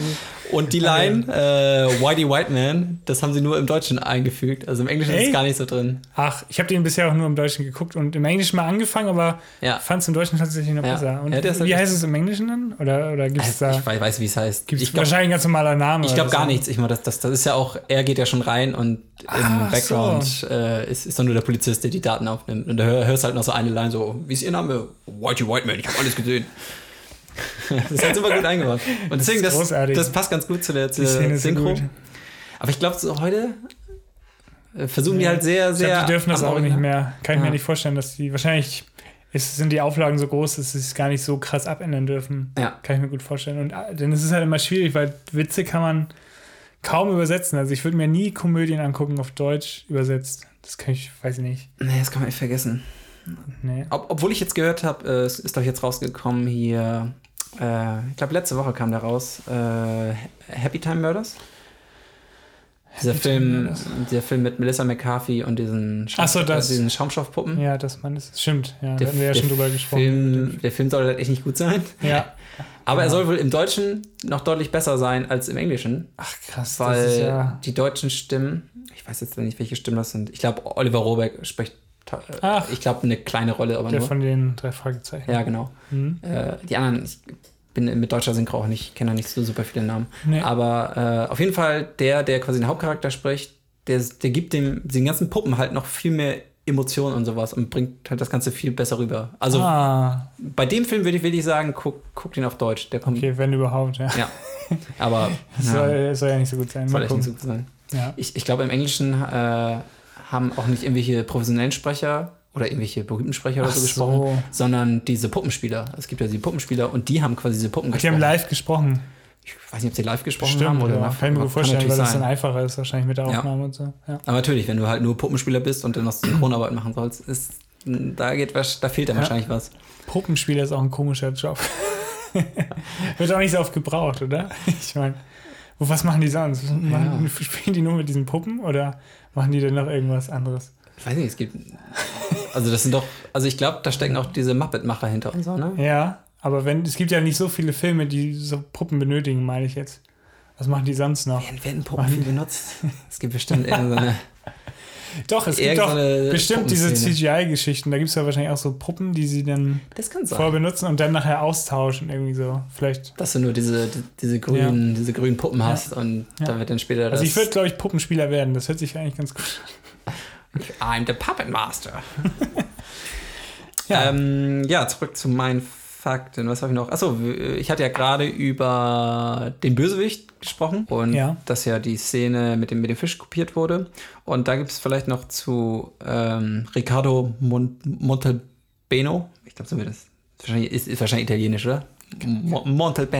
Und die Line, äh, Whitey White Man, das haben sie nur im Deutschen eingefügt. Also im Englischen Ey? ist es gar nicht so drin. Ach, ich habe den bisher auch nur im Deutschen geguckt und im Englischen mal angefangen, aber ja. fand es im Deutschen tatsächlich noch besser. Und ja, wie heißt es im Englischen dann? Oder, oder gibt es also, da. Ich weiß, wie es heißt. Gibt es wahrscheinlich ein ganz normaler Name? Ich glaube gar so. nichts. Ich meine, das, das, das ist ja auch, er geht ja schon rein und im ah, Background so. äh, ist, ist dann nur der Polizist, der die Daten aufnimmt. Und da hörst halt noch so eine Line so, wie ist ihr Name? Whitey White Man, ich habe alles gesehen. das ist halt super gut eingebaut. Und deswegen, das, das, das, passt ganz gut zu der, zu der Synchro. Aber ich glaube, so heute äh, versuchen die halt sehr, sehr. Ich glaub, die dürfen das auch nicht mehr. Kann ich ja. mir nicht vorstellen, dass die wahrscheinlich ist, sind die Auflagen so groß, dass sie es gar nicht so krass abändern dürfen. Ja. Kann ich mir gut vorstellen. Und äh, denn es ist halt immer schwierig, weil Witze kann man kaum übersetzen. Also ich würde mir nie Komödien angucken auf Deutsch übersetzt. Das kann ich, weiß ich nicht. Nee, das kann man echt vergessen. Nee. Ob, obwohl ich jetzt gehört habe, äh, es ist doch jetzt rausgekommen hier, äh, ich glaube letzte Woche kam da raus, äh, Happy Time Murders. Dieser Film, der Film mit Melissa McCarthy und diesen, Schaum so, das, diesen Schaumstoffpuppen. Ja, das man ist, stimmt. Ja, der, da haben wir ja schon drüber gesprochen. Film, der Film soll halt echt nicht gut sein. Ja. Aber ja. er soll wohl im Deutschen noch deutlich besser sein als im Englischen. Ach krass. Weil ja die deutschen Stimmen, ich weiß jetzt nicht, welche Stimmen das sind. Ich glaube, Oliver Rohrbeck spricht, Ach, ich glaube, eine kleine Rolle, aber der nur. von den drei Fragezeichen. Ja, genau. Mhm. Äh, die anderen, ich bin mit deutscher Synchro auch nicht, kenne da nicht so super viele Namen. Nee. Aber äh, auf jeden Fall der, der quasi den Hauptcharakter spricht, der, der gibt dem, den ganzen Puppen halt noch viel mehr Emotionen und sowas und bringt halt das Ganze viel besser rüber. Also ah. bei dem Film würde ich wirklich sagen, guck, guck den auf Deutsch. Der kommt, okay, wenn überhaupt, ja. Ja. Aber. soll, ja, soll ja nicht so gut sein. Soll echt nicht so gut sein. Ja. Ich, ich glaube, im Englischen äh, haben auch nicht irgendwelche professionellen Sprecher oder irgendwelche berühmten Sprecher oder so gesprochen, so. sondern diese Puppenspieler. Es gibt ja die Puppenspieler und die haben quasi diese Puppen Ach, gesprochen. Die haben live gesprochen ich weiß nicht, ob sie live gesprochen Bestimmt, haben oder ja. nach. Kann ich mir vorstellen, weil das dann einfacher ist, wahrscheinlich mit der Aufnahme ja. und so. Ja. Aber natürlich, wenn du halt nur Puppenspieler bist und dann noch Synchronarbeit machen sollst, ist, da, geht was, da fehlt dann ja. wahrscheinlich was. Puppenspieler ist auch ein komischer Job. Wird auch nicht so oft gebraucht, oder? Ich meine, was machen die sonst? Machen, spielen die nur mit diesen Puppen oder machen die denn noch irgendwas anderes? Ich weiß nicht, es gibt. Also, das sind doch. Also, ich glaube, da stecken auch diese Muppet-Macher hinter und so, ne? Ja. Aber wenn, es gibt ja nicht so viele Filme, die so Puppen benötigen, meine ich jetzt. Was machen die sonst noch? Werden, werden Puppen viel benutzt? es gibt bestimmt irgendeine. Doch, es gibt doch bestimmt diese CGI-Geschichten. Da gibt es ja wahrscheinlich auch so Puppen, die sie dann vorher benutzen und dann nachher austauschen, irgendwie so. Vielleicht. Dass du nur diese, diese, grünen, ja. diese grünen Puppen hast ja. und ja. da wird dann später das. Also ich würde, glaube ich, Puppenspieler werden. Das hört sich eigentlich ganz gut an. I'm the Puppet Master. ja. Ähm, ja, zurück zu meinen Fakten, was habe ich noch? Achso, ich hatte ja gerade über den Bösewicht gesprochen und ja. dass ja die Szene mit dem, mit dem Fisch kopiert wurde. Und da gibt es vielleicht noch zu ähm, Riccardo Mon Montalbano. Ich glaube, so wird das. Wahrscheinlich, ist, ist wahrscheinlich italienisch, oder? Mo klingt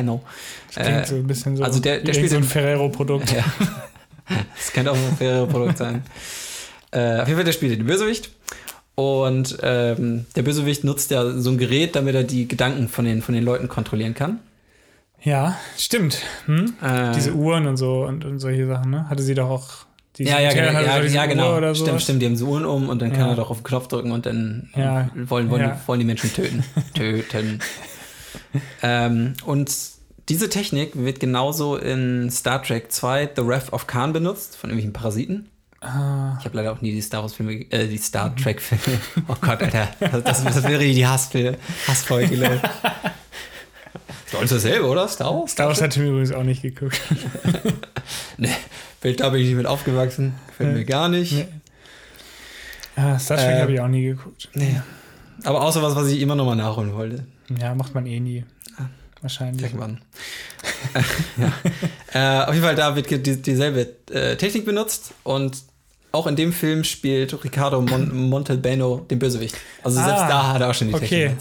äh, so ein bisschen so. Also der, der spielt so ein Ferrero-Produkt. Ja. das könnte auch ein Ferrero-Produkt sein. Äh, auf jeden Fall, der spielt den Bösewicht. Und ähm, der Bösewicht nutzt ja so ein Gerät, damit er die Gedanken von den, von den Leuten kontrollieren kann. Ja, stimmt. Hm? Äh, Diese Uhren und so und, und solche Sachen, ne? Hatte sie doch auch. Ja, ja, genau, ja, ja, genau. Stimmt, stimmt, die haben so Uhren um und dann kann er doch auf den Knopf drücken und dann ja. wollen, wollen, die, wollen die Menschen töten. töten. ähm, und diese Technik wird genauso in Star Trek 2 The Wrath of Khan benutzt, von irgendwelchen Parasiten. Ah. Ich habe leider auch nie die Star Wars-Filme, äh, die Star mhm. Trek-Filme. Oh Gott, Alter. Das, das wäre die Hassfilme, Hassfolge, glaube Ist uns dasselbe, oder? Star Wars? Star Wars hat mir übrigens auch nicht geguckt. ne, Bild da bin ich nicht mit aufgewachsen. Gefällt ja. mir gar nicht. Nee. Ah, Star Trek äh, habe ich auch nie geguckt. Nee. Aber außer was, was ich immer noch mal nachholen wollte. Ja, macht man eh nie. Ah, Wahrscheinlich. Irgendwann. ja. äh, auf jeden Fall, da wird die, dieselbe äh, Technik benutzt und auch in dem Film spielt Ricardo Mon Montalbano den Bösewicht. Also ah, selbst da hat er auch schon die okay. Technik.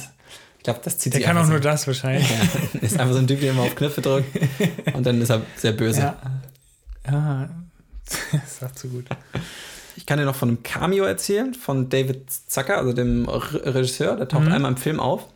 Ich glaube, das zieht Der sich kann auch so. nur das wahrscheinlich. Ja, ist einfach so ein Typ, der immer auf Knöpfe drückt und dann ist er sehr böse. Ja, ja. das sagt so gut. Ich kann dir noch von einem Cameo erzählen, von David Zucker, also dem Regisseur. Der taucht mhm. einmal im Film auf.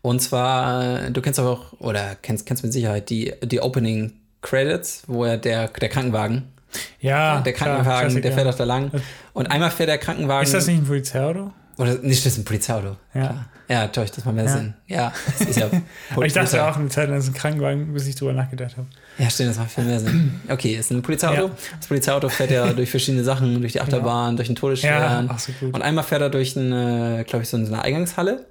Und zwar, du kennst auch, oder kennst, kennst mit Sicherheit die, die Opening Credits, wo er der, der Krankenwagen ja, der Krankenwagen, klar, der fährt auch da lang. Und einmal fährt der Krankenwagen. Ist das nicht ein Polizeiauto? Oder nicht, das ist ein Polizeiauto. Ja. Klar. Ja, täuscht, das macht mehr ja. Sinn. Ja, das ist ja. Aber ich dachte auch eine Zeit lang, ist ein Krankenwagen, bis ich drüber nachgedacht habe. Ja, stimmt, das macht viel mehr Sinn. Okay, ist ein Polizeiauto. Ja. Das Polizeiauto fährt ja durch verschiedene Sachen, durch die Achterbahn, durch den Todesstern. Ja, so und einmal fährt er durch eine, glaube ich, so eine Eingangshalle.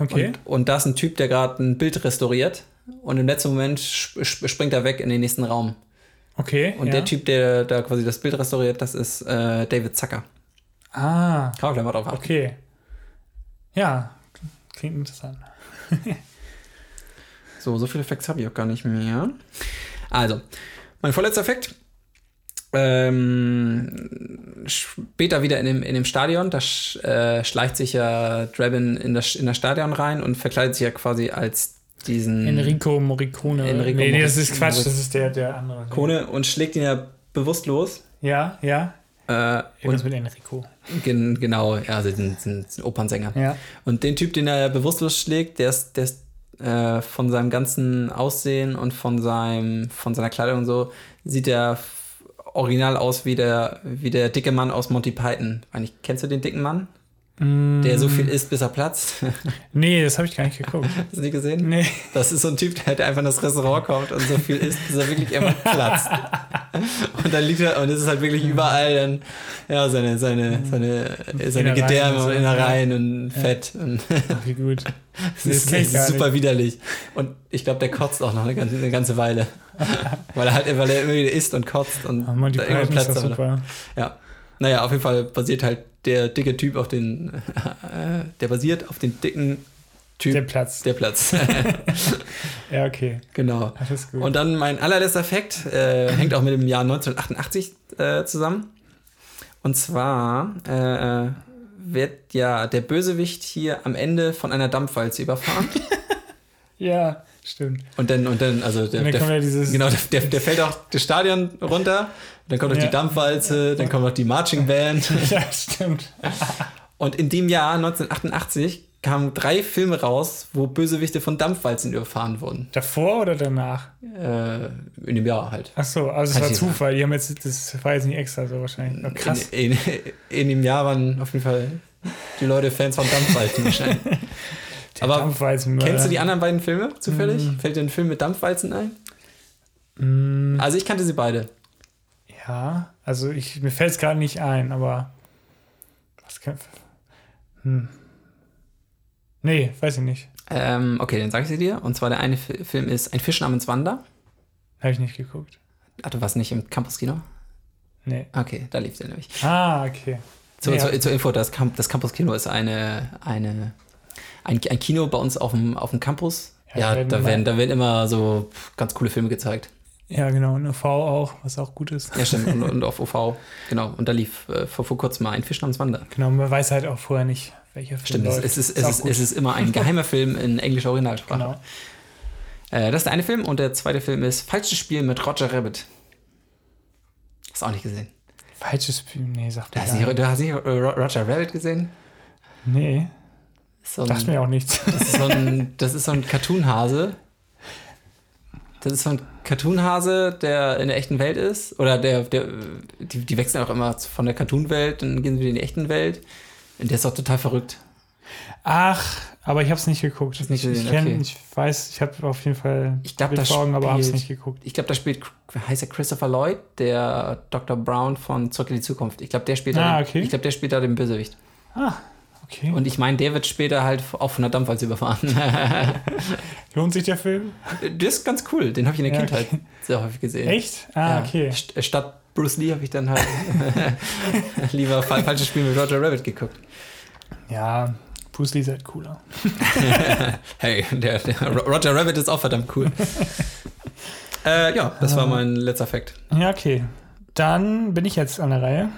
Okay. Und, und da ist ein Typ, der gerade ein Bild restauriert. Und im letzten Moment springt er weg in den nächsten Raum. Okay. Und ja. der Typ, der da quasi das Bild restauriert, das ist äh, David Zucker. Ah. Kann man gleich mal drauf achten. Okay. Ja, klingt interessant. so, so viele Effekte habe ich auch gar nicht mehr. Also, mein vorletzter Effekt. Ähm, später wieder in dem, in dem Stadion, da sch, äh, schleicht sich ja Draven in das, in das Stadion rein und verkleidet sich ja quasi als diesen. Enrico Morricone. Enrico nee, nee, das ist Quatsch, das ist der, der andere. Kone und schlägt ihn ja bewusstlos. Ja, ja. Äh, und mit Enrico. Gen, genau, ja, also sind, sind, sind Opernsänger. Ja. Und den Typ, den er bewusstlos schlägt, der ist, der ist äh, von seinem ganzen Aussehen und von, seinem, von seiner Kleidung und so, sieht er original aus wie der, wie der dicke Mann aus Monty Python. Eigentlich, kennst du den dicken Mann? Der so viel isst, bis er platzt. Nee, das habe ich gar nicht geguckt. Hast du nie gesehen? Nee. Das ist so ein Typ, der einfach in das Restaurant kommt und so viel isst, bis er wirklich immer platzt. Und dann liegt er, und es ist halt wirklich überall dann, ja, seine, seine, seine, seine Gedärme und Innereien und Fett. Und Wie gut. das ist, das ist super widerlich. Und ich glaube, der kotzt auch noch eine ganze, eine ganze Weile. weil er halt, weil er immer wieder isst und kotzt und Oh, Monty Python ist platzt wieder. super. Ja. Naja, auf jeden Fall basiert halt der dicke Typ auf den, äh, der basiert auf den dicken Typ. Der Platz. Der Platz. Ja, okay. genau. Ist gut. Und dann mein allerletzter Fakt äh, hängt auch mit dem Jahr 1988 äh, zusammen. Und zwar äh, wird ja der Bösewicht hier am Ende von einer Dampfwalze überfahren. ja, stimmt. Und dann, und dann, also der, dann der, ja dieses- genau, der, der, fällt auch das Stadion runter, dann kommt noch Ja. die Dampfwalze, dann kommt noch die Marching Band. Ja, stimmt. Und in dem Jahr 1988 kamen drei Filme raus, wo Bösewichte von Dampfwalzen überfahren wurden. Davor oder danach? Äh, in dem Jahr halt. Ach so, also es war Zufall. Die haben jetzt, das war jetzt nicht extra so wahrscheinlich. Oh, krass. In, in, in dem Jahr waren auf jeden Fall die Leute Fans von Dampfwalzen wahrscheinlich. Aber Dampfwalzenmörder. kennst du die anderen beiden Filme zufällig? Mm. Fällt dir ein Film mit Dampfwalzen ein? Mm, Also ich kannte sie beide. ja, also ich, mir fällt es gerade nicht ein, aber was kann. Hm. Nee, weiß ich nicht. Ähm, okay, dann sage ich sie dir. Und zwar der eine Fi- Film ist Ein Fisch namens Wanda. Habe ich nicht geguckt. Ach, du warst nicht im Campus-Kino? Nee. Okay, da lief der nämlich. Ah, okay. Zur, Ja. zur, zur Info, das, Camp, das Campus-Kino ist eine, eine, ein, ein Kino bei uns auf dem, auf dem Campus. Ja, Ja, da, werden, da werden immer so ganz coole Filme gezeigt. Ja, genau. Und UV auch, was auch gut ist. Ja, stimmt. Und, und auf OV. Genau. Und da lief äh, vor, vor kurzem mal ein Fisch namens Wanda. Genau, man weiß halt auch vorher nicht, welcher Film Stimmt, es, läuft. es, ist, es, ist, es ist immer ein geheimer Film in englischer Originalsprache. Genau. Äh, das ist der eine Film und der zweite Film ist Falsches Spiel mit Roger Rabbit. Hast du auch nicht gesehen. Falsches Spiel, nee, sagt nicht. du hast nicht Ro- Roger Rabbit gesehen? Nee, So ein, dachte mir auch nichts. das, ist so ein, das ist so ein Cartoonhase. Das ist so ein Cartoonhase, der in der echten Welt ist. Oder der, der die, die wechseln auch immer von der Cartoon-Welt, dann gehen sie wieder in die echten Welt. Und der ist auch total verrückt. Ach, aber ich habe es nicht geguckt. Nicht ich, ich, kenn, okay. ich weiß, ich habe auf jeden Fall Ich glaub, vor Augen, aber habe es nicht geguckt. Ich glaube, da spielt, heißt er Christopher Lloyd, der Dr. Brown von Zurück in die Zukunft. Ich glaube, der spielt Ah, da, okay. ich glaube, der spielt da den Bösewicht. Ah, okay. Und ich meine, der wird später halt auch von der Dampfwalze überfahren. Lohnt sich der Film? der ist ganz cool. Den habe ich in der Ja, Kindheit okay. sehr häufig gesehen. Echt? Ah, Ja. okay. St- Statt Bruce Lee habe ich dann halt lieber fa- falsches Spiel mit Roger Rabbit geguckt. Ja, Bruce Lee ist halt cooler. Hey, der, der Ro- Roger Rabbit ist auch verdammt cool. äh, ja, das war mein letzter Fakt. Ja, okay. Dann bin ich jetzt an der Reihe.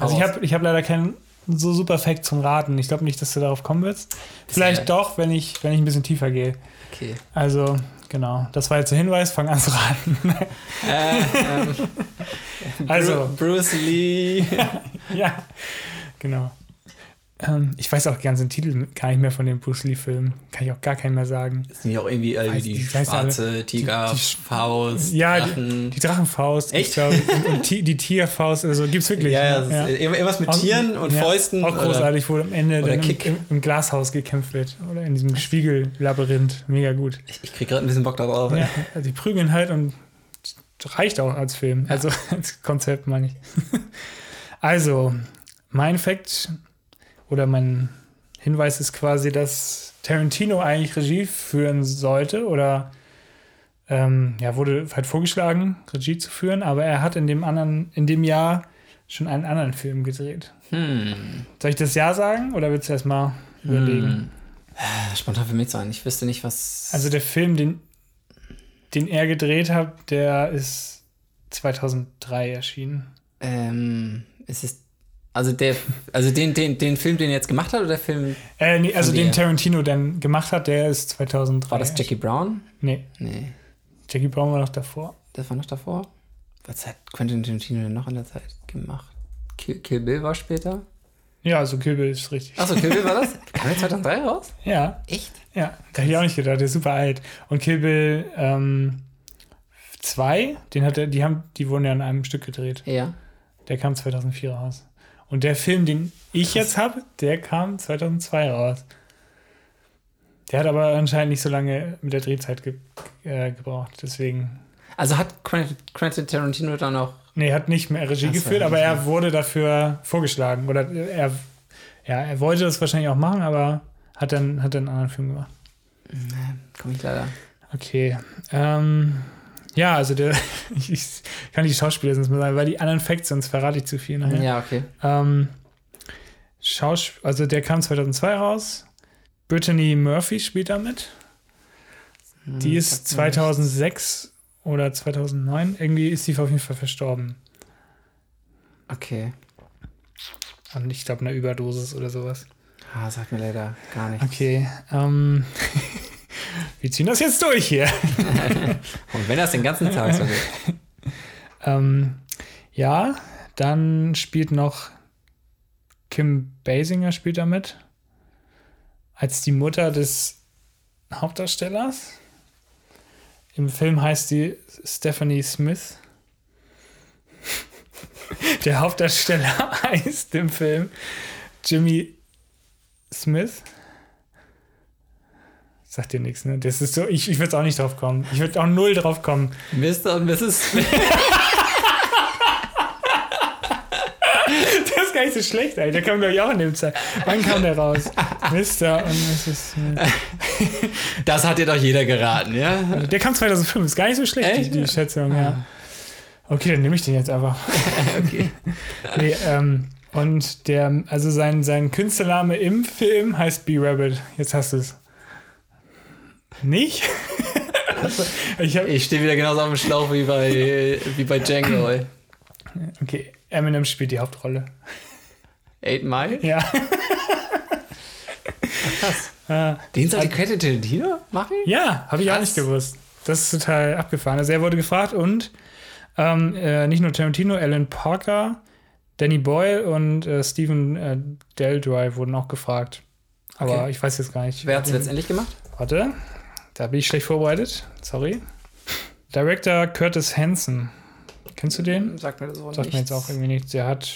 Also ich habe ich hab leider keinen so super Fact zum Raten. Ich glaube nicht, dass du darauf kommen wirst. Vielleicht ja- doch, wenn ich, wenn ich ein bisschen tiefer gehe. Okay. Also, genau. Das war jetzt der Hinweis, fang an zu raten. Äh, ähm, Also. Bru- Bruce Lee. ja, genau. Ähm, ich weiß auch die ganzen Titel gar nicht mehr von den Bruce Lee-Filmen. Kann ich auch gar keinen mehr sagen. Das sind ja auch irgendwie Weiß- die die schwarze Tiger, die- die- Faust, Ja, Drachen. Die Drachenfaust. Echt? glaub und, und Ti- die Tierfaust, also gibt's wirklich. ja, ja, ne? das ist irgendwas mit Tieren und ja, Fäusten. Auch oder- großartig, wo am Ende dann im, Kick. im, im Glashaus gekämpft wird. Oder in diesem Spiegellabyrinth. Mega gut. Ich, ich krieg gerade ein bisschen Bock darauf. Ja, also die prügeln halt und reicht auch als Film. Also als Konzept meine ich. Also, mein Fact oder mein Hinweis ist quasi, dass Tarantino eigentlich Regie führen sollte oder ähm, ja, wurde halt vorgeschlagen, Regie zu führen, aber er hat in dem anderen, in dem Jahr schon einen anderen Film gedreht. Hm. Soll ich das Ja sagen oder willst du erst mal überlegen? Hm. Äh, Spontan für mich sein. Ich wüsste nicht, was. Also der Film, den, den er gedreht hat, der ist 2003 erschienen. ähm, es ist. Also der, also den, den, den Film, den er jetzt gemacht hat, oder der Film, Äh, nee, also den. Tarantino dann gemacht hat, der ist 2003. war das Jackie Brown? Nee, Nee, Jackie Brown war noch davor. das war noch davor. Was hat Quentin Tarantino denn noch in der Zeit gemacht? Kill, Kill Bill war später? Ja, also Kill Bill ist richtig. Achso, Kill Bill war das? Kam der 2003 raus? Ja, Echt? ja, da hätte ich auch nicht gedacht, der ist super alt. Und Kill Bill ähm, 2, den hat er, die haben, die wurden ja in einem Stück gedreht. Ja. Der kam 2004 raus. Und der Film, den ich jetzt habe, der kam 2002 raus. Der hat aber anscheinend nicht so lange mit der Drehzeit ge äh, gebraucht, deswegen. Also hat Quentin Tarantino dann auch. Nee, hat nicht mehr Regie geführt, aber er wurde dafür vorgeschlagen. Oder er, ja, er wollte das wahrscheinlich auch machen, aber hat dann, hat dann einen anderen Film gemacht. Nee, komm ich leider. Okay. Ähm, ja, also der, ich kann die Schauspieler sonst mal sagen, weil die anderen Facts, sonst verrate ich zu viel nachher. Ja, okay. Ähm, Schausp also der kam 2002 raus. Brittany Murphy spielt damit. Hm, die ist 2006 oder 2009. Irgendwie ist sie auf jeden Fall verstorben. Okay. Und ich glaube, eine Überdosis oder sowas. Ah, sagt mir leider gar nichts. Okay. Ähm, wir ziehen das jetzt durch hier. Und wenn das den ganzen Tag so geht. ähm, ja, dann spielt noch Kim Basinger spielt damit. Als die Mutter des Hauptdarstellers. Im Film heißt sie Stephanie Smith. Der Hauptdarsteller heißt im Film Jimmy Smith. Sagt dir nichts, ne? Das ist so, ich, ich würde auch nicht drauf kommen. Ich würde auch null drauf kommen. Mr. und Mrs. Smith. das ist gar nicht so schlecht, ey. Der kam, glaube ich, auch in dem Zeit. Wann kam der raus? Mr. und Mrs. Smith. Das hat dir doch jeder geraten, ja? Der kam 2005. Ist gar nicht so schlecht, die, die, Schätzung, ja. Okay, dann nehme ich den jetzt einfach. okay. Nee, ähm, und der, also sein, sein Künstlername im Film heißt B-Rabbit. Jetzt hast du es. Nicht? ich, ich stehe wieder genauso auf dem Schlauch wie bei, wie bei Django. Ey. Okay, Eminem spielt die Hauptrolle. Eight Mile? Ja. Krass. Ah. Den soll die Quentin Tarantino machen? Ja, habe ich auch nicht gewusst. Das ist total abgefahren. Also er wurde gefragt und ähm, äh, nicht nur Tarantino, Alan Parker, Danny Boyle und äh, Stephen äh, Deldry wurden auch gefragt. Aber okay. ich weiß jetzt gar nicht. Wer hat es letztendlich gemacht? Warte. Da bin ich schlecht vorbereitet. Sorry. Director Curtis Hansen. Kennst du den? Sagt mir das auch Sagt nichts. mir jetzt auch irgendwie nichts. Der hat.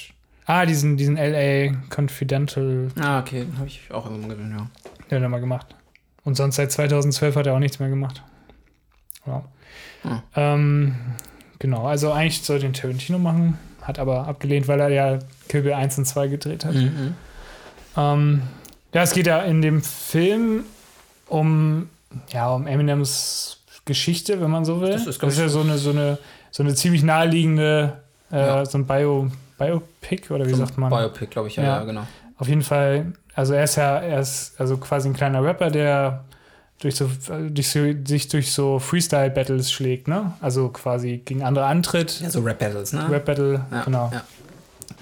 Ah, diesen, diesen LA Confidential. Ah, okay. Den habe ich auch immer gesehen, ja. Den hat er mal gemacht. Und sonst seit 2012 hat er auch nichts mehr gemacht. Ja. Hm. Ähm, genau, also eigentlich soll den Tarantino machen, hat aber abgelehnt, weil er ja Kill Bill 1 und 2 gedreht hat. Mhm. Ähm, ja, es geht ja in dem Film um ja, um Eminems Geschichte, wenn man so will. Das ist, das ist ja so eine, so, eine, so eine ziemlich naheliegende, äh, ja. so ein Bio, Biopic, oder wie so sagt man? Biopic, glaube ich, ja, ja, ja, genau. Auf jeden Fall, also er ist ja, er ist also quasi ein kleiner Rapper, der durch so, durch so, sich durch so Freestyle-Battles schlägt, ne? Also quasi gegen andere antritt. Ja, so Rap-Battles, ne? Rap-Battle, ja, genau. Ja.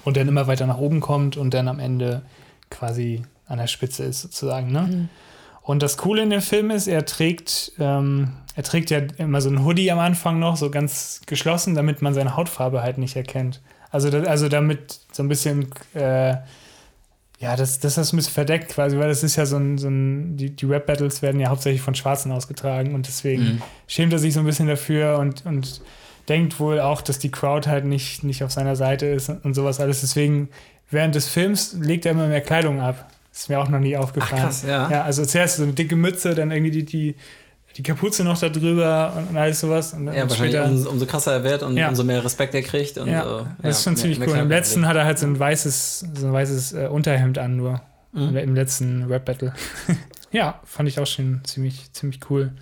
Und dann immer weiter nach oben kommt und dann am Ende quasi an der Spitze ist, sozusagen, ne? Mhm. Und das Coole in dem Film ist, er trägt, ähm, er trägt ja immer so ein Hoodie am Anfang noch, so ganz geschlossen, damit man seine Hautfarbe halt nicht erkennt. Also, das, also damit so ein bisschen, äh, ja, das, das ist ein bisschen verdeckt quasi, weil das ist ja so ein, so ein die, die Rap-Battles werden ja hauptsächlich von Schwarzen ausgetragen und deswegen mhm. schämt er sich so ein bisschen dafür und, und denkt wohl auch, dass die Crowd halt nicht, nicht auf seiner Seite ist und sowas alles. Deswegen, während des Films legt er immer mehr Kleidung ab. Ist mir auch noch nie aufgefallen. Ach, krass, ja. ja. Also zuerst so eine dicke Mütze, dann irgendwie die, die, die Kapuze noch da drüber und, und alles sowas. Und ja, wahrscheinlich umso, umso, krasser er wird und ja. umso mehr Respekt er kriegt. Und ja, so. das ist schon ziemlich cool. Im letzten hat er halt so ein weißes, so ein weißes äh, Unterhemd an nur. Mhm. Im letzten Rap-Battle. ja, fand ich auch schon ziemlich, ziemlich cool.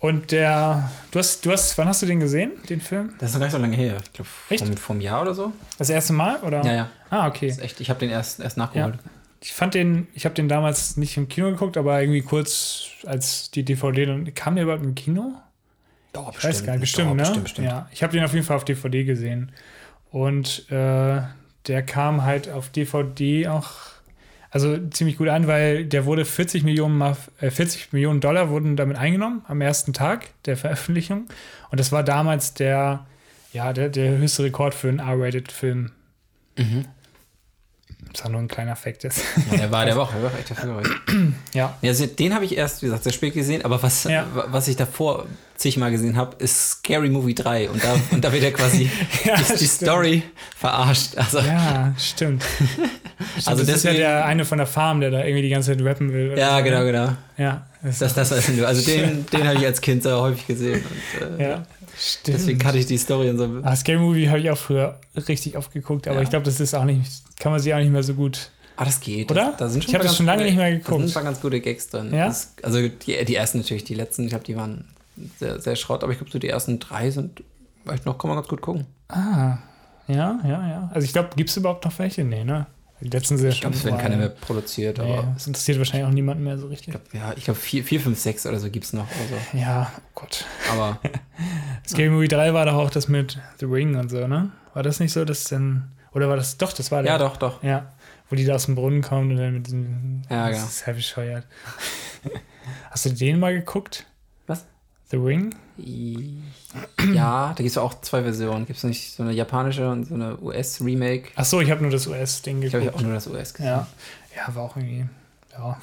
Und der, du hast, du hast, wann hast du den gesehen, den Film? Das ist noch gar nicht so lange her. Ich glaube, vom, vom Jahr oder so. Das erste Mal, oder? Ja, ja. Ah, okay. Echt, ich habe den erst, erst nachgeholt. Ja ich fand den, ich habe den damals nicht im Kino geguckt, aber irgendwie kurz als die DVD dann kam der überhaupt im Kino? Ja, ich bestimmt. weiß gar nicht, bestimmt, Doch, ne? Bestimmt, bestimmt. Ja, ich habe den auf jeden Fall auf DVD gesehen und äh, der kam halt auf DVD auch also ziemlich gut an, weil der wurde 40 Millionen, äh, 40 Millionen Dollar wurden damit eingenommen am ersten Tag der Veröffentlichung und das war damals der ja der, der höchste Rekord für einen R-rated Film. Mhm. Ist auch nur ein kleiner Fakt jetzt. Ja, der war der Woche, der war echt erfolgreich. ja. ja also den habe ich erst, wie gesagt, sehr spät gesehen, aber was, ja. was ich davor zigmal gesehen habe, ist Scary Movie 3 und da, und da wird er quasi ja, die, die Story verarscht. Also, ja, stimmt. also das ist ja der eine von der Farm, der da irgendwie die ganze Zeit rappen will. Ja, so. genau, genau. Ja. Das, das, das also den, den habe ich als Kind sehr häufig gesehen. Und, äh, ja. Stimmt. Deswegen kannte ich die Story und so. Ah, Scary Movie habe ich auch früher richtig oft geguckt, aber ja. ich glaube, das ist auch nicht, kann man sich auch nicht mehr so gut. Ah, das geht. Oder? Da sind ich habe das schon lange gute, nicht mehr geguckt. Da sind ganz gute Gags drin. Ja? Das, also die, die ersten natürlich, die letzten, ich glaube, die waren sehr, sehr schrott, aber ich glaube, so die ersten drei sind vielleicht noch, kann man ganz gut gucken. Ah, ja, ja, ja. Also ich glaube, gibt es überhaupt noch welche? Nee, ne? Die letzten sind Ich glaube, es werden keine mehr produziert. Nee, aber das interessiert wahrscheinlich auch niemanden mehr so richtig. Ich glaub, ja, ich glaube, 4, 5, 6 oder so gibt es noch. Also. Ja, oh Gott. Aber. Scary ja. Movie 3 war doch auch das mit The Ring und so, ne? War das nicht so, dass dann. Oder war das. Doch, das war der. Ja, doch, doch. Ja. Wo die da aus dem Brunnen kommen und dann mit diesem. Ja, das genau. ist ja bescheuert. Hast du den mal geguckt? Was? The Ring? Ja, da gibt es auch zwei Versionen. Gibt es nicht so eine japanische und so eine US-Remake? Ach so, ich habe nur das US-Ding geguckt. Ich habe auch nur das US gesehen. Ja. ja, war auch irgendwie, ja.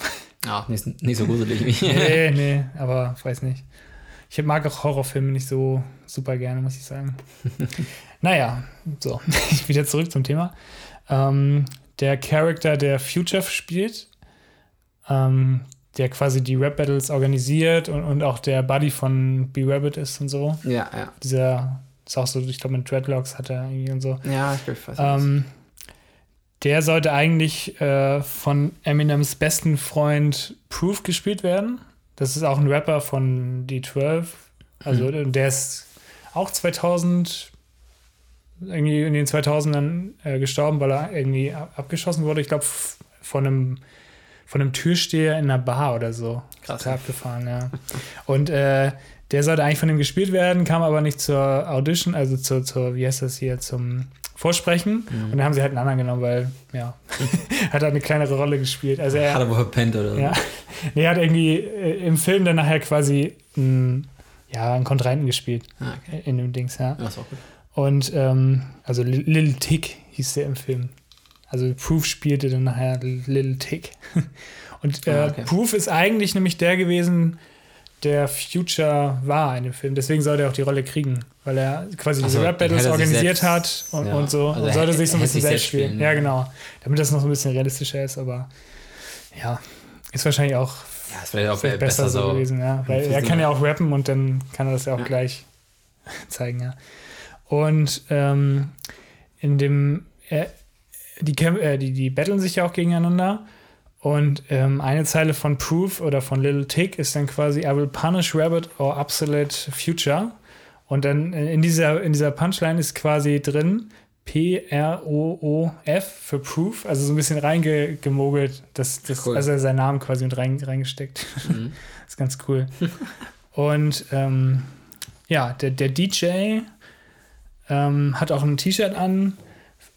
Ja, nicht, nicht so gruselig wie. nee, nee, aber weiß nicht. Ich mag auch Horrorfilme nicht so super gerne, muss ich sagen. naja, so, wieder zurück zum Thema. Ähm, der Charakter, der Future spielt, ähm, der quasi die Rap-Battles organisiert und, und auch der Buddy von B-Rabbit ist und so. Ja, ja. Dieser, ist auch so, ich glaube, mit Dreadlocks hat er irgendwie und so. Ja, ich glaube, ich ähm, Der sollte eigentlich äh, von Eminems besten Freund Proof gespielt werden. Das ist auch ein Rapper von D12. Also, mhm. der ist auch 2000 irgendwie in den 2000ern äh, gestorben, weil er irgendwie abgeschossen wurde. Ich glaube, von einem von einem Türsteher in einer Bar oder so. Krass. Total abgefahren, ja. Und äh, der sollte eigentlich von ihm gespielt werden, kam aber nicht zur Audition, also zur, zur wie heißt das hier, zum Vorsprechen. Mhm. Und dann haben sie halt einen anderen genommen, weil, ja, hat halt eine kleinere Rolle gespielt. Also er, hat er wohl verpennt oder so. Ja. Nee, er hat irgendwie äh, im Film dann nachher quasi einen, ja, einen Kontrahenten gespielt. Ah, okay. In dem Dings, ja. Das ist auch gut. Und, ähm, also Little Tick hieß der im Film. Also Proof spielte dann nachher Little Tick. Und äh, ah, okay. Proof ist eigentlich nämlich der gewesen, der Future war in dem Film. Deswegen sollte er auch die Rolle kriegen, weil er quasi diese so, Rap-Battles organisiert hat und, ja. und so. Also und sollte sich so ein bisschen selbst spielen. spielen. Ja, genau. Damit das noch so ein bisschen realistischer ist, aber ja, ist wahrscheinlich auch, ja, ist vielleicht auch besser, besser so gewesen, ja. Weil er kann ja auch rappen und dann kann er das ja auch ja. gleich zeigen, ja. Und ähm, in dem, er, die, äh, die, die battlen sich ja auch gegeneinander. Und ähm, eine Zeile von Proof oder von Little Tick ist dann quasi I will punish Rabbit or obsolete future. Und dann äh, in dieser, in dieser Punchline ist quasi drin P-R-O-O-F für Proof, also so ein bisschen reingemogelt. Das, das, cool. Also seinen Namen quasi mit rein, reingesteckt. Mhm. das ist ganz cool. Und ähm, ja, der, der DJ ähm, hat auch ein T-Shirt an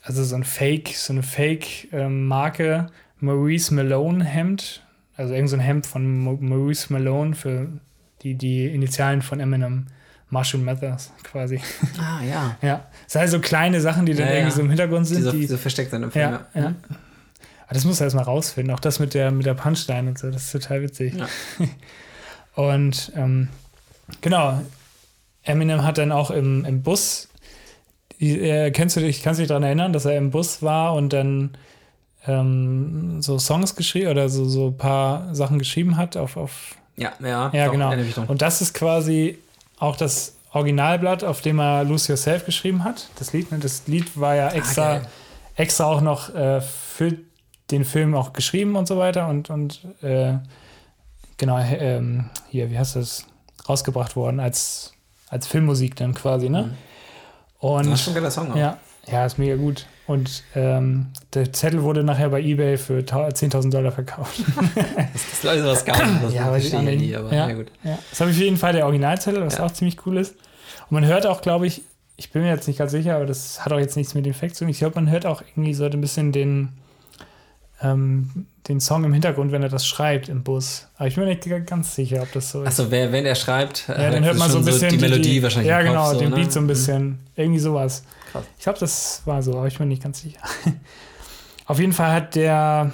also so ein Fake, so eine Fake-Marke, ähm, Maurice Malone Hemd, also irgend so ein Hemd von Maurice Malone für die, die Initialen von Eminem. Marshall Mathers quasi. Ah, ja. ja. Es sind halt so kleine Sachen, die dann ja, irgendwie ja. so im Hintergrund sind. Die so, die, so versteckt sind im Film. Ja, ja. Mhm. Aber das muss er erstmal rausfinden. Auch das mit der, mit der Punchline und so, das ist total witzig. Ja. und ähm, genau, Eminem hat dann auch im, im Bus äh, kennst du dich, kannst du dich daran erinnern, dass er im Bus war und dann ähm, so Songs geschrieben oder so, so ein paar Sachen geschrieben hat auf. auf ja, ja, ja genau. Und das ist quasi auch das Originalblatt, auf dem er Lose Yourself geschrieben hat. Das Lied, ne? das Lied war ja ah, extra, ah, extra auch noch äh, für den Film auch geschrieben und so weiter und, und äh, genau, ähm, hier, wie heißt das, rausgebracht worden als, als Filmmusik dann quasi, ne? Mhm. Und, das ist schon ein geiler Song. Auch. Ja, ja, ist mega gut. Und ähm, der Zettel wurde nachher bei eBay für 10.000 Dollar verkauft. das ist leider was gar nicht. Das ja, weiß ich nie, aber ja, ja gut. Ja. Das habe ich auf jeden Fall der Originalzettel, was ja. auch ziemlich cool ist. Und man hört auch, glaube ich, ich bin mir jetzt nicht ganz sicher, aber das hat auch jetzt nichts mit dem Fact zu tun. Ich glaube, man hört auch irgendwie so ein bisschen den, ähm, den Song im Hintergrund, wenn er das schreibt im Bus. Aber ich bin mir nicht ganz sicher, ob das so ist. Achso, wenn er schreibt, ja, dann hört man so ein bisschen so die Melodie die, wahrscheinlich. Ja, genau, Kopf, den so, Beat so ein mhm. bisschen. Mhm. Irgendwie sowas. Krass. Ich glaube, das war so, aber ich bin nicht ganz sicher. Auf jeden Fall hat der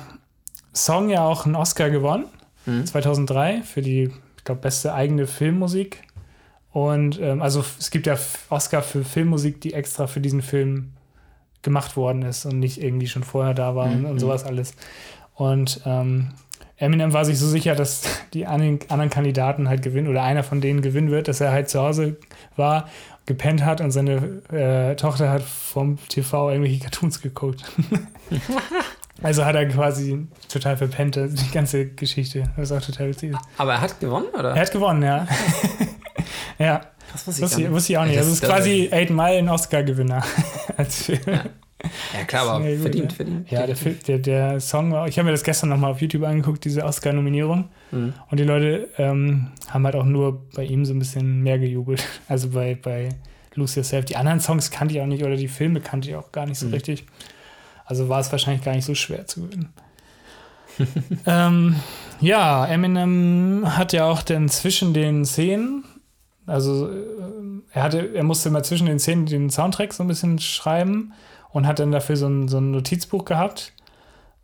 Song ja auch einen Oscar gewonnen, mhm. 2003, für die, ich glaube, beste eigene Filmmusik. Und ähm, also es gibt ja Oscar für Filmmusik, die extra für diesen Film gemacht worden ist und nicht irgendwie schon vorher da war mhm. und, und, sowas alles. Und ähm, Eminem war sich so sicher, dass die anderen Kandidaten halt gewinnen oder einer von denen gewinnen wird, dass er halt zu Hause war, gepennt hat und seine äh, Tochter hat vom TV irgendwelche Cartoons geguckt. also hat er quasi total verpennt, die ganze Geschichte. Das ist auch total witzig. Aber er hat gewonnen, oder? Er hat gewonnen, ja. ja. Das wusste ich, wusste, wusste ich auch nicht. Also es ist quasi Eight Mile ein Oscar-Gewinner. ja. Ja, klar, aber ja, verdient, verdient. Ja, der, der, der Song war, ich habe mir das gestern nochmal auf YouTube angeguckt, diese Oscar-Nominierung. Mhm. Und die Leute ähm, haben halt auch nur bei ihm so ein bisschen mehr gejubelt. Also bei, bei Lose Yourself. Die anderen Songs kannte ich auch nicht oder die Filme kannte ich auch gar nicht so mhm. richtig. Also war es wahrscheinlich gar nicht so schwer zu gewinnen. ähm, ja, Eminem hat ja auch dann zwischen den Szenen, also äh, er hatte, er musste mal zwischen den Szenen den Soundtrack so ein bisschen schreiben und hat dann dafür so ein, so ein Notizbuch gehabt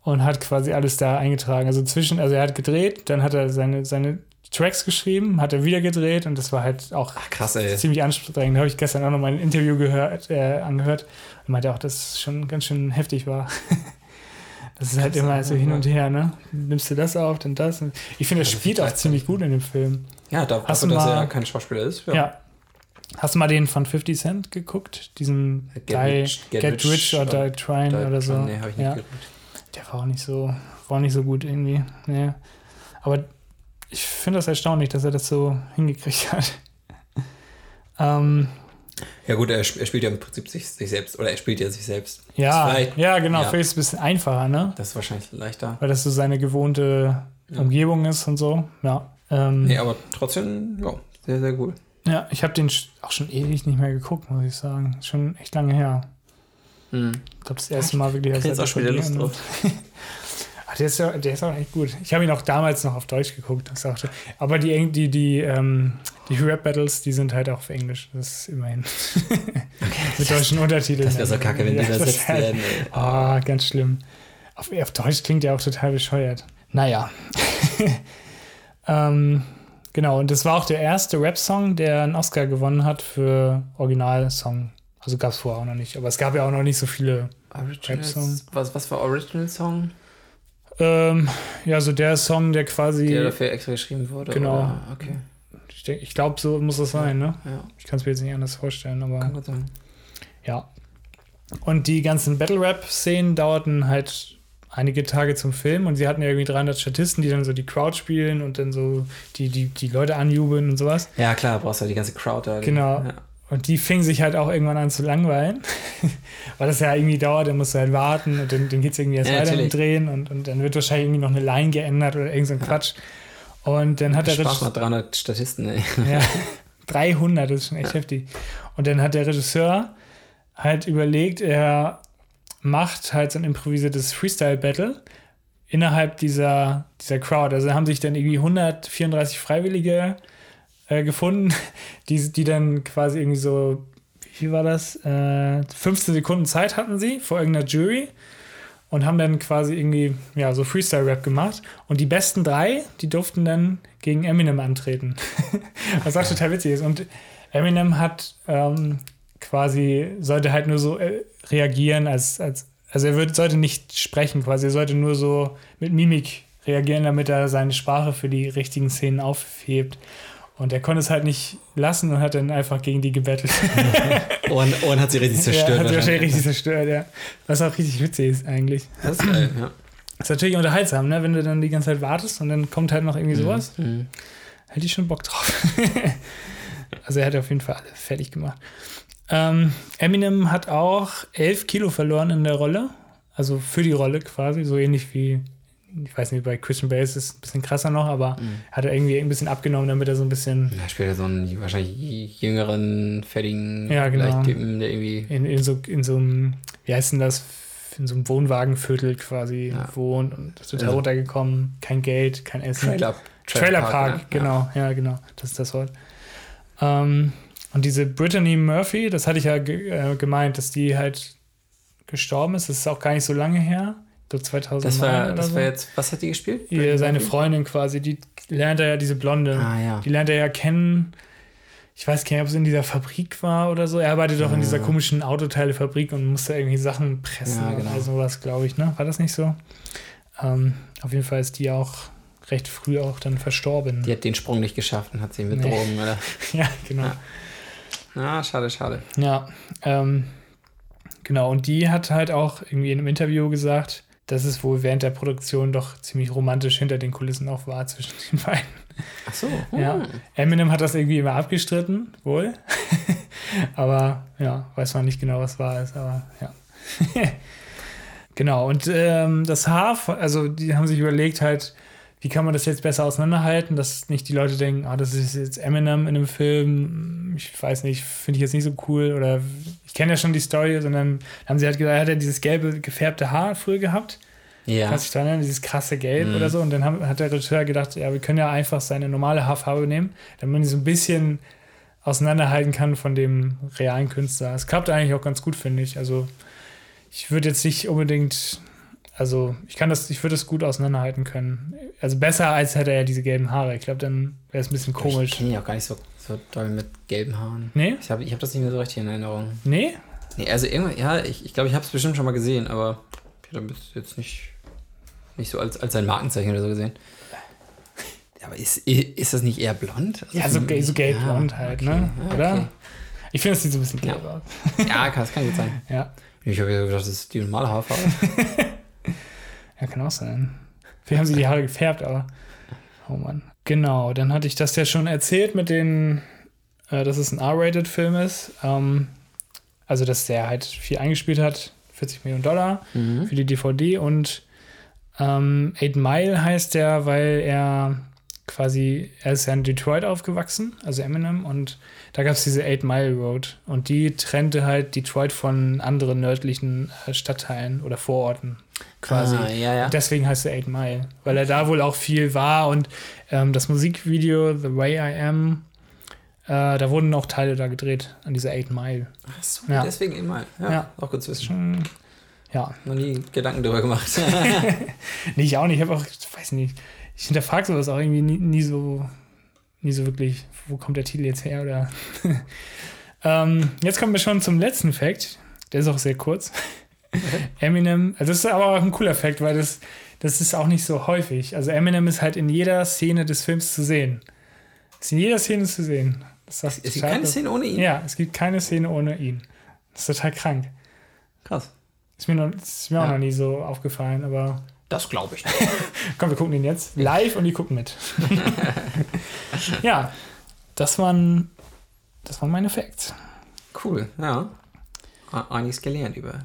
und hat quasi alles da eingetragen. Also zwischen, also er hat gedreht, dann hat er seine, seine Tracks geschrieben, hat er wieder gedreht und das war halt auch Ach, krass, ziemlich anstrengend. Da habe ich gestern auch noch mal ein Interview gehört, äh, angehört und meinte auch, dass es schon ganz schön heftig war. das ist halt immer so hin und her, ne? Nimmst du das auf, dann das. Ich finde, er spielt auch ziemlich gut in dem Film. Ja, da, Hast dafür, dass er kein Schauspieler ist. Ja. ja. Hast du mal den von 50 Cent geguckt? Diesen Get, die, rich, get, get, Rich, or Die Trying oder so. Nee, hab ich nicht ja. Der war auch nicht so, war nicht so gut irgendwie. Nee. Aber ich finde das erstaunlich, dass er das so hingekriegt hat. ähm, ja gut, er, er, spielt ja im Prinzip sich, sich, selbst, oder er spielt ja sich selbst. Ja, ja genau, ja. vielleicht ist es ein bisschen einfacher, ne? Das ist wahrscheinlich leichter. Weil das so seine gewohnte ja. Umgebung ist und so, ja. Ähm, nee, aber trotzdem, ja, sehr, sehr cool. Ja, ich habe den auch schon ewig nicht mehr geguckt, muss ich sagen. Schon echt lange her. Hm. Ich glaube, das erste Mal wirklich. Ich jetzt auch schon wieder Lust drauf. Ach, der, ist ja, der ist auch echt gut. Ich habe ihn auch damals noch auf Deutsch geguckt. Das auch, aber die, die, die, ähm, die Rap-Battles, die sind halt auch auf Englisch. Das ist immerhin. Okay, Mit deutschen Untertiteln. Das wäre so kacke, wenn die übersetzt werden. Ah, oh, ganz schlimm. Auf, auf Deutsch klingt der auch total bescheuert. Naja. ähm, Genau, und das war auch der erste Rap-Song, der einen Oscar gewonnen hat für Originalsong. Also gab es vorher auch noch nicht, aber es gab ja auch noch nicht so viele Rap-Songs. Was, was für Original-Song? Ähm, ja, so der Song, der quasi. Der dafür extra geschrieben wurde. Genau. Oder? Okay. Ich, ich glaube, so muss das sein, ne? Ja. Ich kann es mir jetzt nicht anders vorstellen, aber. Kann gut sein. Ja. Und die ganzen Battle-Rap-Szenen dauerten halt einige Tage zum Film und sie hatten ja irgendwie 300 Statisten, die dann so die Crowd spielen und dann so die, die, die Leute anjubeln und sowas. Ja, klar, brauchst du halt die ganze Crowd da. Genau. Ja. Und die fingen sich halt auch irgendwann an zu langweilen, weil das ja irgendwie dauert, dann musst du halt warten und dann, dann geht es irgendwie erst ja, weiter mit Drehen und, und dann wird wahrscheinlich irgendwie noch eine Line geändert oder irgend so ein Quatsch. Und dann hat der Regisseur. 300 Statisten, ey. Ja, 300, das ist schon echt ja. heftig. Und dann hat der Regisseur halt überlegt, er macht halt so ein improvisiertes Freestyle-Battle innerhalb dieser, dieser Crowd. Also haben sich dann irgendwie 134 Freiwillige äh, gefunden, die, die dann quasi irgendwie so, wie war das? Äh, 15 Sekunden Zeit hatten sie vor irgendeiner Jury und haben dann quasi irgendwie, ja, so Freestyle-Rap gemacht. Und die besten drei, die durften dann gegen Eminem antreten. Was auch total witzig ist. Und Eminem hat ähm, quasi, sollte halt nur so äh, reagieren, als, als also er wird, sollte nicht sprechen quasi, er sollte nur so mit Mimik reagieren, damit er seine Sprache für die richtigen Szenen aufhebt. Und er konnte es halt nicht lassen und hat dann einfach gegen die gebettelt. und, und hat sie richtig zerstört. Ja, hat sie wahrscheinlich richtig zerstört, ja. Was auch richtig witzig ist eigentlich. Das ist geil, ja. Ist natürlich unterhaltsam, ne? wenn du dann die ganze Zeit wartest und dann kommt halt noch irgendwie mhm, sowas. Mhm. Hätte ich schon Bock drauf. also er hat auf jeden Fall alle fertig gemacht. Ähm, Eminem hat auch 11 Kilo verloren in der Rolle. Also für die Rolle quasi, so ähnlich wie, ich weiß nicht, bei Christian Bale ist es ein bisschen krasser noch, aber mhm. hat er irgendwie ein bisschen abgenommen, damit er so ein bisschen. Ja, spielt er so einen wahrscheinlich jüngeren, fettigen ja, genau. Typen, der irgendwie. In, in, so, in so einem, wie heißt denn das? In so einem Wohnwagenviertel quasi ja. wohnt und ist total also, runtergekommen, kein Geld, kein Essen. Trailer, Trailer, Trailer Park, Park ja. genau, ja. genau, das ist das Wort. Ähm, und diese Brittany Murphy, das hatte ich ja ge äh, gemeint, dass die halt gestorben ist. Das ist auch gar nicht so lange her. So 2000 das war, das so. war jetzt, was hat die gespielt? Ihr, seine Freundin quasi, die lernt er ja, diese Blonde, ah, ja. die lernt er ja kennen. Ich weiß gar nicht, ob es in dieser Fabrik war oder so. Er arbeitet doch in dieser komischen Autoteilefabrik und musste irgendwie Sachen pressen ja, genau. oder sowas, glaube ich, ne? War das nicht so? Ähm, auf jeden Fall ist die auch recht früh auch dann verstorben. Die hat den Sprung nicht geschafft und hat sie mit nee. Drogen, oder? ja, genau. Ja. Ah, schade, schade. Ja, ähm, genau. Und die hat halt auch irgendwie in einem Interview gesagt, dass es wohl während der Produktion doch ziemlich romantisch hinter den Kulissen auch war zwischen den beiden. Ach so. Hm. Ja. Eminem hat das irgendwie immer abgestritten, wohl. aber ja, weiß man nicht genau, was war es, aber ja. genau, und ähm, das Haar, also die haben sich überlegt halt, wie kann man das jetzt besser auseinanderhalten, dass nicht die Leute denken, ah, das ist jetzt Eminem in einem Film, ich weiß nicht, finde ich jetzt nicht so cool oder ich kenne ja schon die Story, sondern haben sie halt gesagt, er hat ja dieses gelbe gefärbte Haar früher gehabt. Ja. Kannst du dich daran erinnern, dieses krasse Gelb mhm. oder so. Und dann haben, hat der Regisseur gedacht, ja, wir können ja einfach seine normale Haarfarbe nehmen, damit man die so ein bisschen auseinanderhalten kann von dem realen Künstler. Es klappt eigentlich auch ganz gut, finde ich. Also ich würde jetzt nicht unbedingt also ich kann das, ich würde das gut auseinanderhalten können. Also besser als hätte er diese gelben Haare. Ich glaube, dann wäre es ein bisschen komisch. Ich kenne ihn auch gar nicht so, so doll mit gelben Haaren. Nee? Ich habe ich hab das nicht mehr so richtig in Erinnerung. Nee? Nee, also irgendwann, ja, ich glaube, ich, glaub, ich habe es bestimmt schon mal gesehen, aber ich habe das jetzt nicht, nicht so als, als sein Markenzeichen oder so gesehen. Aber ist, ist das nicht eher blond? Also ja, so, so gelb-blond ja, halt, okay, ne? Ja, oder? Okay. Ich finde, es sieht so ein bisschen gelb ja. aus. Ja, kann, das kann gut sein. Ja. Ich habe gedacht, das ist die normale Haarfarbe. Ja, kann auch sein. Vielleicht haben sie die Haare gefärbt, aber. Oh Mann. Genau, dann hatte ich das ja schon erzählt mit den, äh, dass es ein R-Rated-Film ist. Ähm, also, dass der halt viel eingespielt hat, 40 Millionen Dollar mhm. für die DVD und ähm, Eight Mile heißt der, weil er quasi, er ist ja in Detroit aufgewachsen, also Eminem, und da gab es diese Eight Mile Road und die trennte halt Detroit von anderen nördlichen äh, Stadtteilen oder Vororten quasi. Ah, ja, ja. Deswegen heißt er Eight Mile, weil er da wohl auch viel war und ähm, das Musikvideo The Way I Am, äh, da wurden auch Teile da gedreht an dieser Eight Mile. Ach so, ja. deswegen Eight Mile. Ja, auch gut zu wissen. Schon, ja. Noch nie Gedanken darüber gemacht. nee, ich auch nicht. Ich habe auch, ich weiß nicht, ich hinterfrage sowas auch irgendwie nie, nie, so, nie so wirklich, wo kommt der Titel jetzt her oder. ähm, jetzt kommen wir schon zum letzten Fact. Der ist auch sehr kurz. Eminem, also das ist aber auch ein cooler Fact, weil das, das ist auch nicht so häufig. Also Eminem ist halt in jeder Szene des Films zu sehen. Ist in jeder Szene zu sehen. Das es, es gibt keine Szene ohne ihn? Ja, es gibt keine Szene ohne ihn. Das ist total krank. Krass. Ist mir, noch, ist mir ja. auch noch nie so aufgefallen, aber. Das glaube ich. Komm, wir gucken ihn jetzt live und die gucken mit. ja, das waren, das waren meine Facts. Cool, ja einiges gelernt über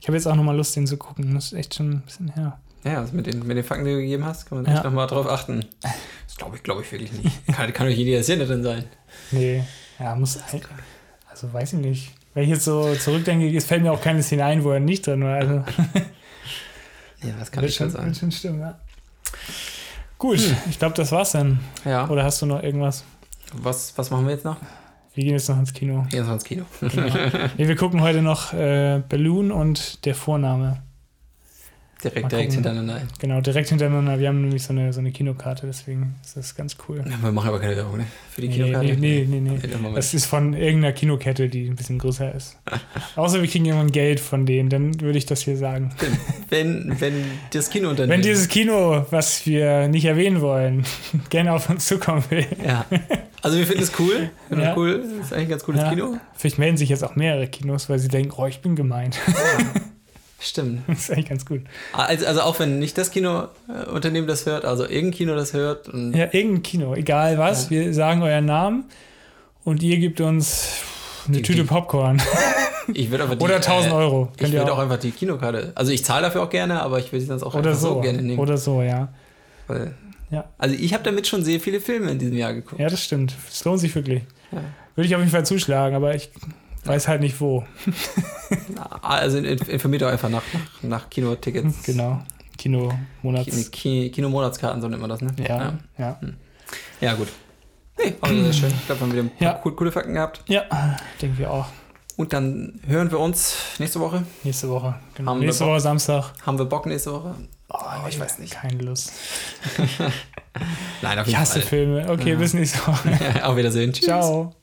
Ich habe jetzt auch nochmal Lust, den zu gucken. Das ist echt schon ein bisschen her. Ja, also mit, den, mit den Fakten, die du gegeben hast, kann man ja. echt nochmal drauf achten. Das glaube ich, glaube ich wirklich nicht. Kann, kann doch jeder Szene drin sein. Nee, ja, muss. Also weiß ich nicht. Wenn ich jetzt so zurückdenke, es fällt mir auch keine Szene ein, wo er nicht drin war. Also. Ja, das kann ich schon sagen. Wird schon stimmen, ja. Gut, hm. ich glaube, das war's dann. Ja. Oder hast du noch irgendwas? Was, was machen wir jetzt noch? Wir gehen jetzt noch ins Kino. Wir gehen jetzt noch ins Kino. Genau. wir gucken heute noch äh, Balloon und der Vorname. Direkt, direkt hintereinander. Genau, direkt hintereinander. Wir haben nämlich so eine, so eine Kinokarte, deswegen ist das ganz cool. Ja, wir machen aber keine Werbung, ne? Für die nee, Kinokarte. Nee, nee, nee. nee. Das ist von irgendeiner Kinokette, die ein bisschen größer ist. Außer wir kriegen irgendwann Geld von denen, dann würde ich das hier sagen. Wenn, wenn das Kinounternehmen. Wenn dieses Kino, was wir nicht erwähnen wollen, gerne auf uns zukommen will. Ja. Also wir finden es cool. Finden ja. cool. Das ist eigentlich ein ganz cooles ja. Kino. Vielleicht melden sich jetzt auch mehrere Kinos, weil sie denken, oh, ich bin gemeint. Ja. Stimmt. Das ist eigentlich ganz gut. Also, also auch wenn nicht das Kinounternehmen das hört, also irgendein Kino das hört. ja, irgendein Kino, egal was. Ja. Wir sagen euren Namen und ihr gebt uns eine die, Tüte die, Popcorn. Ich würde aber die, Oder 1000 äh, Euro. Ich würde auch. auch einfach die Kinokarte. Also ich zahle dafür auch gerne, aber ich will sie dann auch Oder so. so gerne nehmen. Oder so, ja. Weil, ja. Also ich habe damit schon sehr viele Filme in diesem Jahr geguckt. Ja, das stimmt. Es lohnt sich wirklich. Ja. Würde ich auf jeden Fall zuschlagen, aber ich weiß halt nicht wo. also informiert euch einfach nach, nach, Kinotickets. Genau. Kino-Monats. Kino-Monatskarten, so nennt man das, ne? Ja. Ja, ja. Hm. ja gut. Nee, sehr schön. Ich glaube, wir haben wieder ja. coole, coole Fakten gehabt. Ja, denken wir auch. Und dann hören wir uns nächste Woche. Nächste Woche, genau. Haben nächste Woche Samstag. Haben wir Bock nächste Woche? Oh, oh ich weiß nicht. Keine Lust. Nein, auf jeden Ich hasse Fall. Filme. Okay, ja. bis nächste Woche. auf Wiedersehen. Tschüss. Ciao.